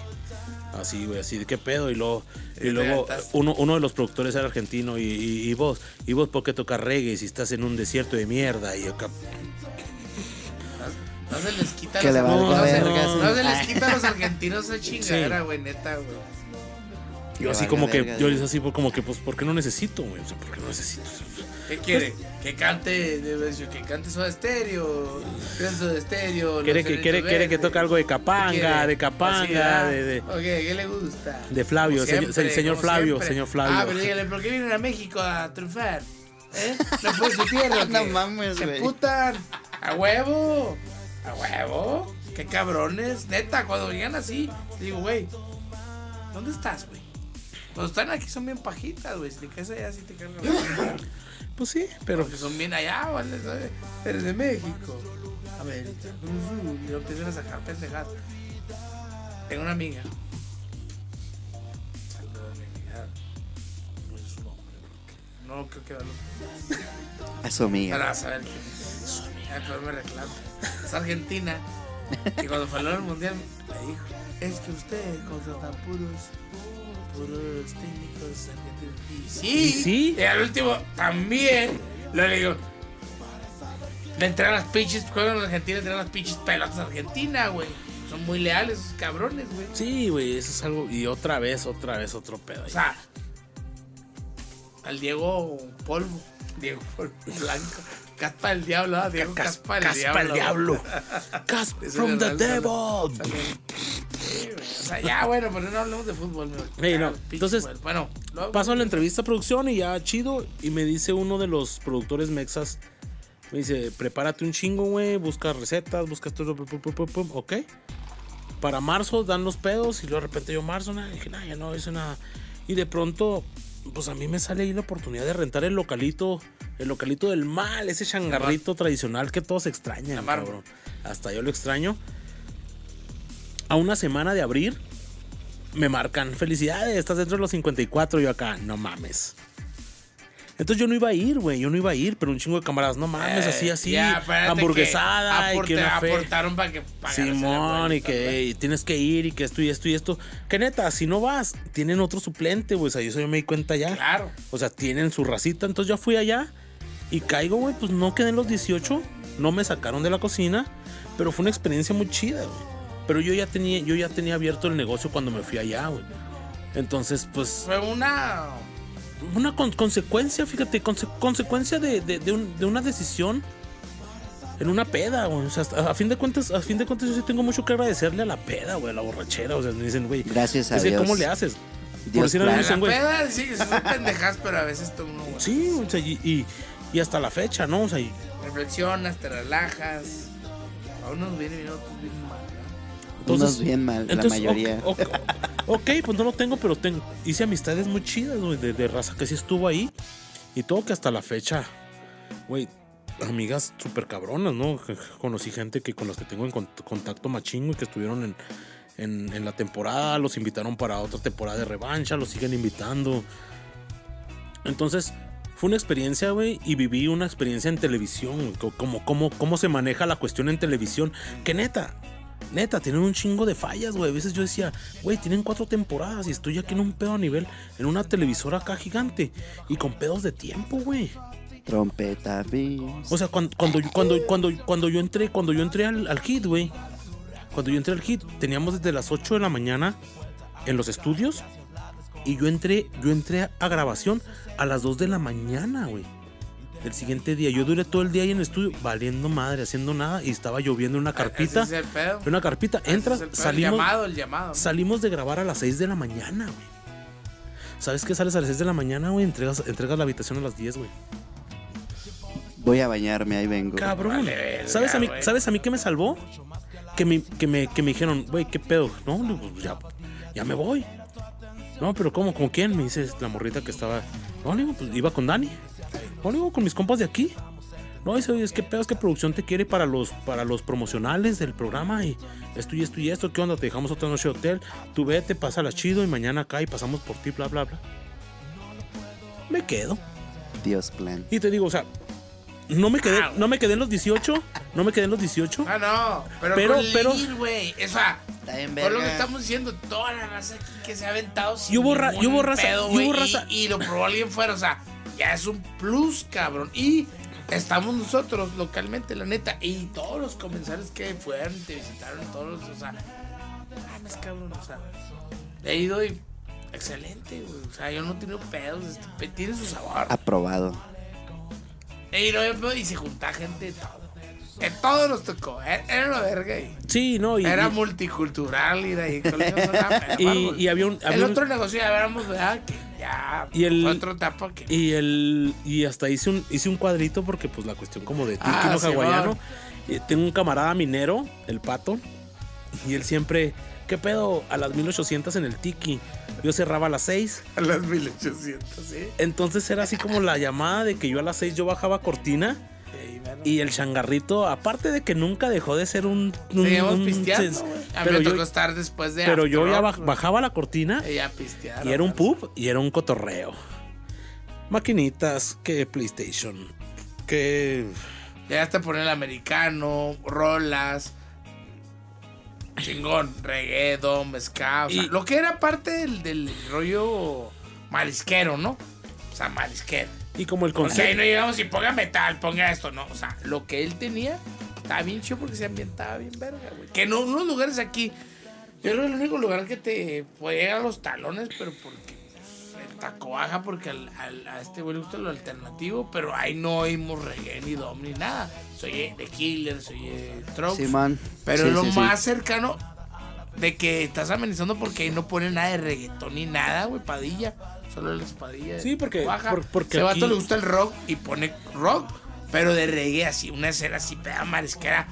Así, güey, así, ¿de qué pedo? Y luego, y luego uno, uno de los productores era argentino y, y- y vos, y vos, ¿por qué tocas reggae si estás en un desierto de mierda? Y acá, No les quita los se les quita a los argentinos esa chingadera, güey, neta, güey. Yo así como que, yo les así como que, pues, ¿por qué no necesito, güey? O sea, ¿por qué no necesito? ¿Qué quiere? Que cante, que cante Soda Estéreo, Soda Estéreo. Quiere que, quiere, quiere que toque algo de ¿Qué Capanga, de Capanga, ¿verdad? de, de, Ok, ¿qué le gusta? de Flavio, señor, siempre, señor como Flavio, siempre. señor Flavio. Ah, pero dígale, ¿por qué vienen a México a triunfar? ¿Eh? ¿No puede su tierra? No qué? mames, Se güey. putan. A huevo. A huevo. Qué cabrones. Neta, cuando llegan así, digo, güey, ¿dónde estás, güey? Cuando están aquí son bien pajitas, güey. Si te caes allá, sí te cargan. Pues sí, pero Porque son bien allá, ¿vale? Eres de México. América. Y lo empiezan a sacar pendejadas. Tengo una amiga. Saludos, mi amiga. No es su nombre. porque No creo que darlo. A su amiga. Para saber quién es. Su amiga, pero me reclama. Es argentina. Y cuando fue al mundial me dijo: Es que ustedes contratan puros. Técnicos argentinos. Y sí. ¿Y sí? Y al último también. Le digo: Le entregan las pinches. Juegan en Argentina, le entregan las pinches pelotas a Argentina, güey. Son muy leales esos cabrones, güey. sí, güey, eso es algo. Y otra vez, otra vez, otro pedo. O sea, al Diego Polvo, Diego Polvo Blanco, Caspa el Diablo, ¿ah? Diego Cas- Caspa el Caspa Diablo. el diablo. Casp Ese from the el- devil. O sea, ya, bueno, pero no hablemos de fútbol, mi Ey, no, entonces, fútbol. bueno, luego- Paso a la entrevista a producción y ya chido. Y me dice uno de los productores mexas. Me dice, prepárate un chingo, güey. Busca recetas, busca todo. pum, pum, pum, pum, pum, Ok. Para marzo dan los pedos. Y luego de repente yo marzo, nada. Dije, nada, ya no hice nada. Y de pronto, pues a mí me sale ahí la oportunidad de rentar el localito. El localito del mal. Ese changarrito tradicional que todos extrañan, cabrón. Hasta yo lo extraño. A una semana de abrir, me marcan, felicidades, estás dentro de los 54. Yo acá, no mames. Entonces yo no iba a ir, güey, yo no iba a ir, pero un chingo de camaradas, no mames, Eh, así, así, ya, espérate hamburguesada que y que una aporte- fe. aportaron para que Simón, y que tienes que ir y que esto y esto y esto. Que neta, si no vas, tienen otro suplente, güey, o sea, eso yo me di cuenta ya. Claro. O sea, tienen su racita. Entonces yo fui allá y caigo, güey, pues no quedé en los 18. No me sacaron de la cocina. Pero fue una experiencia muy chida, güey. Pero yo ya tenía, yo ya tenía abierto el negocio cuando me fui allá, güey. Entonces, pues, Fue una. una con- consecuencia, fíjate, conse- consecuencia de, de- de un- de una decisión en una peda, güey. O sea, a, a fin de cuentas, a fin de cuentas, yo sí tengo mucho que agradecerle a la peda, güey, a la borrachera. O sea, me dicen, güey, Gracias a es que, Dios. ¿cómo le haces? Dios decir algo, plan. dicen, La peda, sí, son pendejas, pero a veces tú uno. güey, Sí, o sea, y, y- y hasta la fecha, ¿no? O sea, y- Reflexionas, te relajas. A unos viene bien, a otros vienen mal. ¿no? Unos bien mal, la entonces, mayoría. Ok, ok, ok, pues no lo tengo, pero tengo, hice amistades muy chidas, güey, de, de raza que sí estuvo ahí. Y todo que hasta la fecha, güey, amigas súper cabronas, ¿no? Conocí gente que con las que tengo en cont- contacto machín, y que estuvieron en, en, en la temporada, los invitaron para otra temporada de revancha, los siguen invitando. Entonces, fue una experiencia, güey, y viví una experiencia en televisión, como, como, cómo se maneja la cuestión en televisión. Que neta, Neta, tienen un chingo de fallas, güey. A veces yo decía, güey, tienen cuatro temporadas y estoy aquí en un pedo a nivel, en una televisora acá gigante y con pedos de tiempo, güey. Trompeta. O sea, cuando, cuando, yo- cuando, cuando, cuando yo entré, cuando yo entré al, al hit, güey. Cuando yo entré al hit, teníamos desde las 8 de la mañana en los estudios. Y yo entré, yo entré a, grabación a las 2 de la mañana, güey. El siguiente día. Yo duré todo el día ahí en el estudio, valiendo madre, haciendo nada. Y estaba lloviendo en una carpita. Ese es el pedo. Una carpita. Entras, Ese es el pedo. salimos. El llamado, el llamado. ¿no? Salimos de grabar a las 6 de la mañana, güey. ¿Sabes qué? Sales a las 6 de la mañana, güey. Entregas, entregas la habitación a las 10, güey. Voy a bañarme, ahí vengo. Cabrón. Vale, verga, ¿Sabes, a mí. ¿Sabes a mí qué me salvó? Que me, que me, que me dijeron, güey, ¿qué pedo? No, no, pues ya, ya me voy. No, pero ¿cómo? ¿Con quién? Me dice la morrita que estaba. No, le digo, pues iba con Dani. No, le digo, con mis compas de aquí. No, dice, oye, es que pedo, es que producción te quiere para los, para los promocionales del programa y esto y esto y esto. ¿Qué onda? Te dejamos otra noche de hotel. Tú vete, pásala chido y mañana acá y pasamos por ti, bla, bla, bla. Me quedo. Dios plan. Y te digo, o sea, no me quedé, no me quedé en los 18, no me quedé en los 18. Ah, no. Pero, Pero- con pero- Lil, güey. O sea, Está bien, por lo que estamos diciendo, toda la raza aquí que se ha aventado sin Y hubo ra- y hubo raza- pedo, y güey, hubo raza- Y, lo probó alguien fuera. O sea, ya es un plus, cabrón. Y estamos nosotros localmente, la neta. Y todos los comensales que fueron y te visitaron, todos los, o sea, mames, cabrón. O sea, he ido y excelente, güey. O sea, yo no he tenido pedos. Este, tiene su sabor. Aprobado. Y, no, y se junta gente de todo. De todo nos tocó. Era, era una verga. Sí, no, y, era y- multicultural y de Y- y había un- había el un- otro negocio ya éramos, ¿verdad? Que ya Y el- fue otra etapa que. y el y hasta hice un hice un cuadrito porque pues la cuestión como de tiki Ah, no Simón. hawaiano. Y tengo un camarada minero, el pato, y él siempre ¿Qué pedo? A las 1800 en el tiki. Yo cerraba a las 6. A las 1800, ¿sí? Entonces era así como la llamada de que yo a las 6 yo bajaba cortina. Y, bueno, Y el changarrito, aparte de que nunca dejó de ser un. un- un- pisteando. A mí pero yo, estar después de. pero yo ya baj- bajaba la cortina Y ya pistearon. y era un pub y era un cotorreo. Maquinitas, que PlayStation, que. Ya hasta poner el americano, rolas. Chingón, reggaeton, mezcal. o sea, Y- lo que era parte del, del rollo marisquero, ¿no? O sea, marisquero. Y como el ahí concepto. no llegamos y ponga metal, ponga esto, no. O sea, lo que él tenía estaba bien chido porque se ambientaba bien verga, güey. Que en unos lugares aquí, yo creo que el único lugar que te puede llegar a los talones, pero porque el taco baja, porque al- al- a este güey le gusta lo alternativo, pero ahí no oímos reggae ni dom ni nada. Soy The Killer, soy Strokes. Simón. Pero Sí, lo sí, sí. más cercano de que estás amenizando porque ahí no pone nada de reggaetón ni nada, güey, Padilla. Solo las Padilla. Sí, porque- Baja. por- porque Ese vato aquí- le gusta el rock y pone rock, pero de reggae así, una escena así, peda marisquera.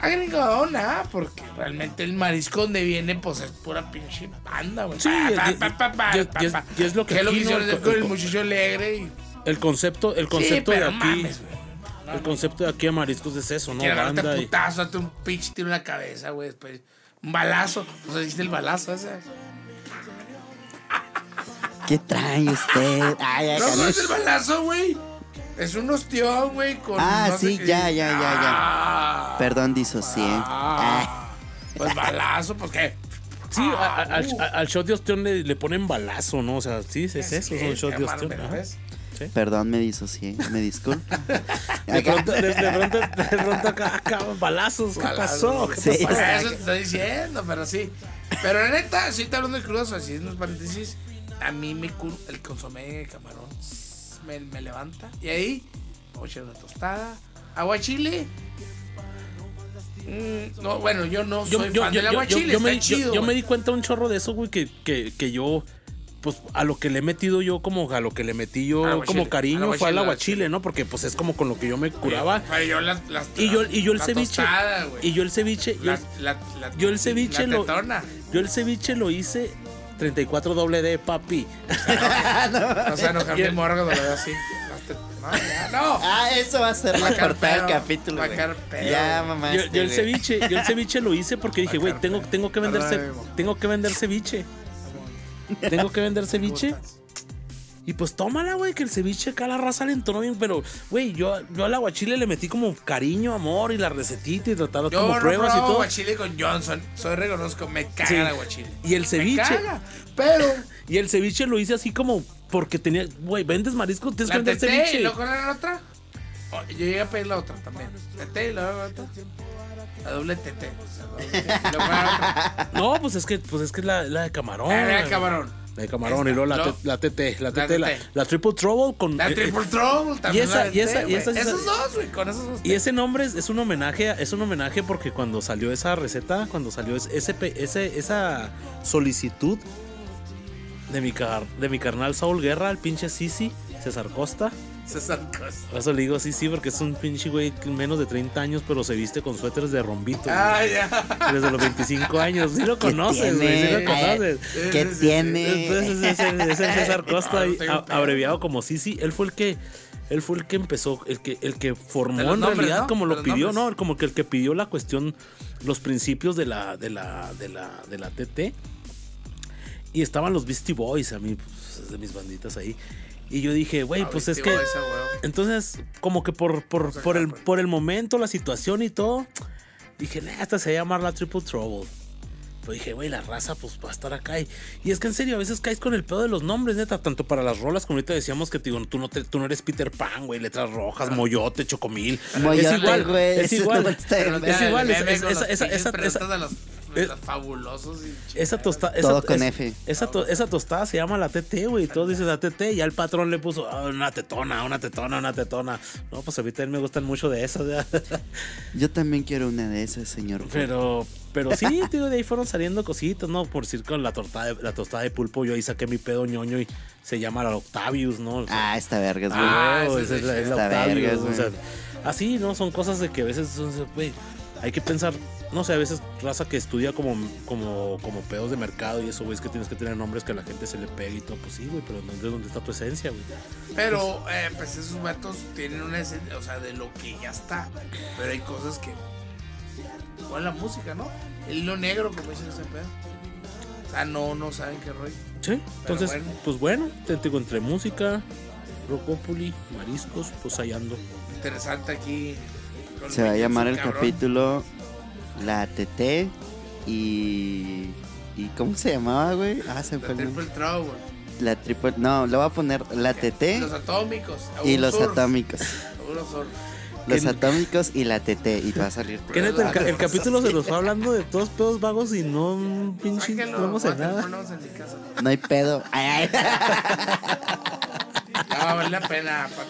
Agregadona, porque realmente el marisco donde viene, pues es pura pinche panda, güey. Sí, y- es- lo que es lo que ¿no? hicieron El- con el el- muchacho alegre y. El concepto, el Sí, concepto de aquí. mames, güey. No, el no. concepto de aquí a Mariscos es eso, ¿no? Banda y- putazo, date un pinche tiro en la cabeza, güey. Después, un balazo. O sea, hiciste el balazo ese. ¿Qué trae usted? Ay, acá no no es el balazo, güey. Es un ostión, güey, con. Ah, no sé sí, qué. ya, ya, ya, ya. Ah, Perdón, disocié. Ah, ah. Pues balazo, pues qué. Sí, a- a- al, Uh. al shot de ostión le, le ponen balazo, ¿no? O sea, sí, es eso, es un shot de ostión. ¿me ajá. ves? perdón, me disocié. Me disculpa. De pronto, de, de pronto, de pronto acá, acá, balazos, ¿qué Balazo, pasó? ¿Qué Sí. Pasó? eso te estoy diciendo, pero sí. Pero la neta, sí te hablando de crudos, así en los paréntesis. A mí me el consomé de camarón me, me levanta. Y ahí, vamos a echar una tostada. Agua chile. Mm, no, bueno, yo no Yo, soy yo- fan yo- del agua yo- chile, yo está me, yo- chido. yo me güey. di cuenta un chorro de eso, güey, que, que, que yo, pues a lo que le he metido yo, como a lo que le metí yo como cariño fue al aguachile, ¿no? Porque pues es como con lo que yo me curaba. Pero yo las, las- Y yo, y yo el la ceviche. tostada, y yo el ceviche. Yo, La- la- la- yo el ceviche la lo. Yo el ceviche lo hice 34 doble D, papi. No se enojar Y mi el- morgo, lo veo así. No, ya, no. Ah, eso va a ser la portada del capítulo. va a pedo. Ya, mamá. Yo, yo el ceviche, yo el ceviche lo hice porque dije, güey, tengo, tengo que vender ce- tengo que vender ceviche. Tengo que vender ceviche. Y pues tómala, güey, que el ceviche acá la raza le entró bien, pero, güey, yo, yo al aguachile le metí como cariño, amor y la recetita y tratar Yo como no pruebas y todo. aguachile con Johnson. Soy reconozco, me caga Sí. el aguachile. Y el Me ceviche. caga. Pero Y el ceviche lo hice así como porque tenía, güey, vendes marisco, tienes que la vender tete y ceviche. luego la otra. Oh, yo llegué a pedir la otra también. Tete y luego la otra. La doble tete. Sea, doble tete. La otra. No, pues es que, pues es que es la, la de camarón. Ah, era camarón. La de camarón y luego la, te- la TT, la TT, la, la Triple Trouble con La eh, Triple Trouble también. y esa- y esa- güey. esa- Esos dos, güey, con esos dos. Y ese nombre es, es un homenaje, es un homenaje porque cuando salió esa receta, cuando salió es- ese, ese esa solicitud de mi car, de mi carnal Saúl Guerra, el pinche Sisi, César Costa. César Costa. Por eso le digo sí, sí, porque es un pinche güey menos de 30 años, pero se viste con suéteres de rombito. güey. Ah, ya. Desde los 25 años. Sí lo ¿Qué conoces, güey. Sí lo conoces. ¿Qué Sí, sí, sí. tiene? Entonces es el, es el César Costa, No, no a- abreviado como Sisi. Él fue el que, él fue el que empezó, el que, el que formó en nombres, realidad, ¿no? como lo pidió, nombres. ¿no? Como que el que pidió la cuestión, los principios de la, de la, de la, de la TT. Y estaban los Beastie Boys, a mí, pues, es de mis banditas ahí. Y yo dije, güey, pues es que. Boys, a huevo. Entonces, como que por, por, por, el, por el momento, la situación y todo, dije, nah, esta se va a llamar la Triple Trouble. Pero dije, güey, la raza pues va a estar acá. Y, y es que en serio, a veces caes con el pedo de los nombres, neta. Tanto para las rolas, como ahorita decíamos que digo, tú, no te- tú no eres Peter Pan, güey. Letras rojas, moyote, chocomil. Moyote, es igual, güey, es igual. verga. es igual, es- con esa- esa- esa- los, de eh, los fabulosos y Esa, chingaderas. tosta, esa, Todo con es- F. Esa, to- esa tostada se llama la TT, güey. Todos dicen la TT. Y ya el patrón le puso "Ah, una tetona, una tetona, una tetona. No, pues a mí también me gustan mucho de esas. Yo también quiero una de esas, señor. Pero, pero sí, tío, de ahí fueron saliendo cositas, ¿no? Por decir con la tortada de, la tostada de pulpo, yo ahí saqué mi pedo ñoño y se llama la Octavius, ¿no? O sea, Ah, esta verga, güey. ah, ese esa es es la, es Octavius, vergas, o sea, güey. así, ¿no? Son cosas de que a veces, güey, hay que pensar, no sé, a veces raza que estudia como, como, como pedos de mercado y eso, güey, es que tienes que tener nombres que a la gente se le pegue y todo, pues sí, güey, pero ¿dónde, dónde está tu esencia, güey? Pero, eh, pues esos vatos tienen una esencia, o sea, de lo que ya está. Pero hay cosas que. Igual la música, ¿no? El hilo negro, como dicen ese pedo. O sea, no, no saben qué rollo. Sí, entonces, bueno. pues bueno, te digo, entre música, Rocopoli, mariscos, pues ando. Interesante aquí. Se va a llamar el cabrón. capítulo La TT y. ¿Y cómo se llamaba, güey? Ah, se me fue La el. Triple Trouble. La triple. No, le voy a poner la Los TT atómicos. y los surf, atómicos. Los atómicos y la TT. Y va a salir. Neta, el, ca- el capítulo se nos fue hablando de todos pedos vagos y no un pinche no vamos a a nada. No hay pedo. Ay, ay. No, vale la pena, pa-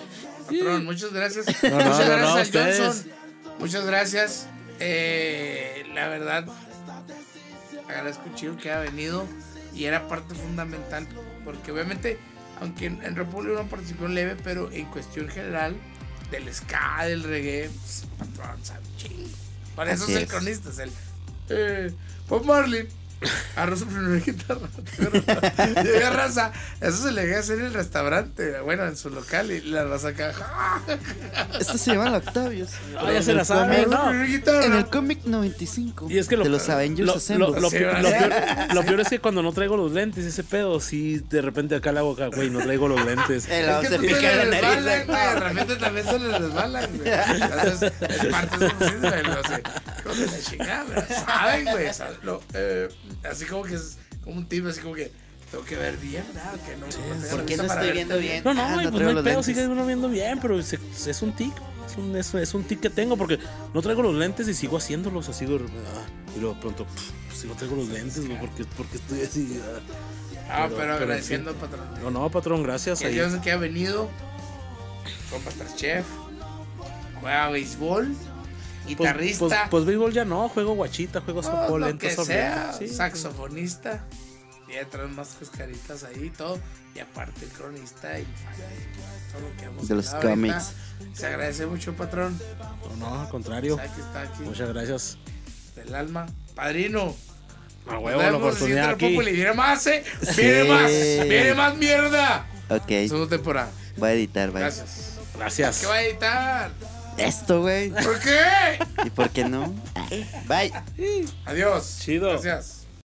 patrón. Muchas gracias. no, muchas no, gracias ustedes. Johnson. Muchas gracias. Eh, la verdad, agradezco chido que haya venido y era parte fundamental porque obviamente, aunque en, en República no participó leve, pero en cuestión general del ska, del reggae, pues, patrón, sabe chingo. Por eso es el cronista, es el eh, Bob Marley. Su primera guitarra. Llega raza. Eso se le llega a hacer en el restaurante. Bueno, en su local. Y la raza acá. Esto se llama la Octavius. Ah, ya se la En el sabe, cómic- no. Su primera guitarra. En el cómic 95. Y es que lo, de los Avengers lo, lo- lo Sí, pi- ¿verdad? lo peor, lo peor es que cuando no traigo los lentes, ese pedo, sí, de repente acá hago acá, güey, no traigo los lentes. Eh, Es que se pica la nariz. resbalan, güey. De repente también se le resbalan, güey. Entonces, es parte de su síndrome, no sé. La chingada, saben, güey. saben, lo, eh, así como que es como un tip, así como que tengo que ver bien, ¿verdad? Que no, tengo ¿Por qué no estoy viendo bien? No, no, Ah, no pues no hay pedo, sigue uno viendo bien, pero es, es un tic. Es un, es, es un tic que tengo porque no traigo los lentes y sigo haciéndolos así. ah, y luego pronto, pff, si no traigo los lentes, güey, porque, porque estoy así. ah. Ah, Pero- pero, pero agradeciendo al patrón. No, no, patrón, gracias. Que ahí. Dios que ha venido. Fue Masterchef. Juega béisbol. Pues, Guitarrista. pues, pues béisbol ya no, juego guachita, juego pues, softball, lo que sea. sí. Saxofonista. Y detrás más cascaritas ahí y todo. Y aparte el cronista y todo lo que hemos De los cómics. Se agradece mucho, patrón. No, no, al contrario. Que está aquí Muchas gracias. del alma. Padrino. A huevo la oportunidad aquí. Populi. Viene más, eh. Sí. Viene más. Viene más mierda. Ok, Segunda temporada. voy a editar, bye. Gracias. Gracias. ¿Qué va a editar? Esto, güey. ¿Por qué? ¿Y por qué no? Bye. Adiós. Chido. Gracias.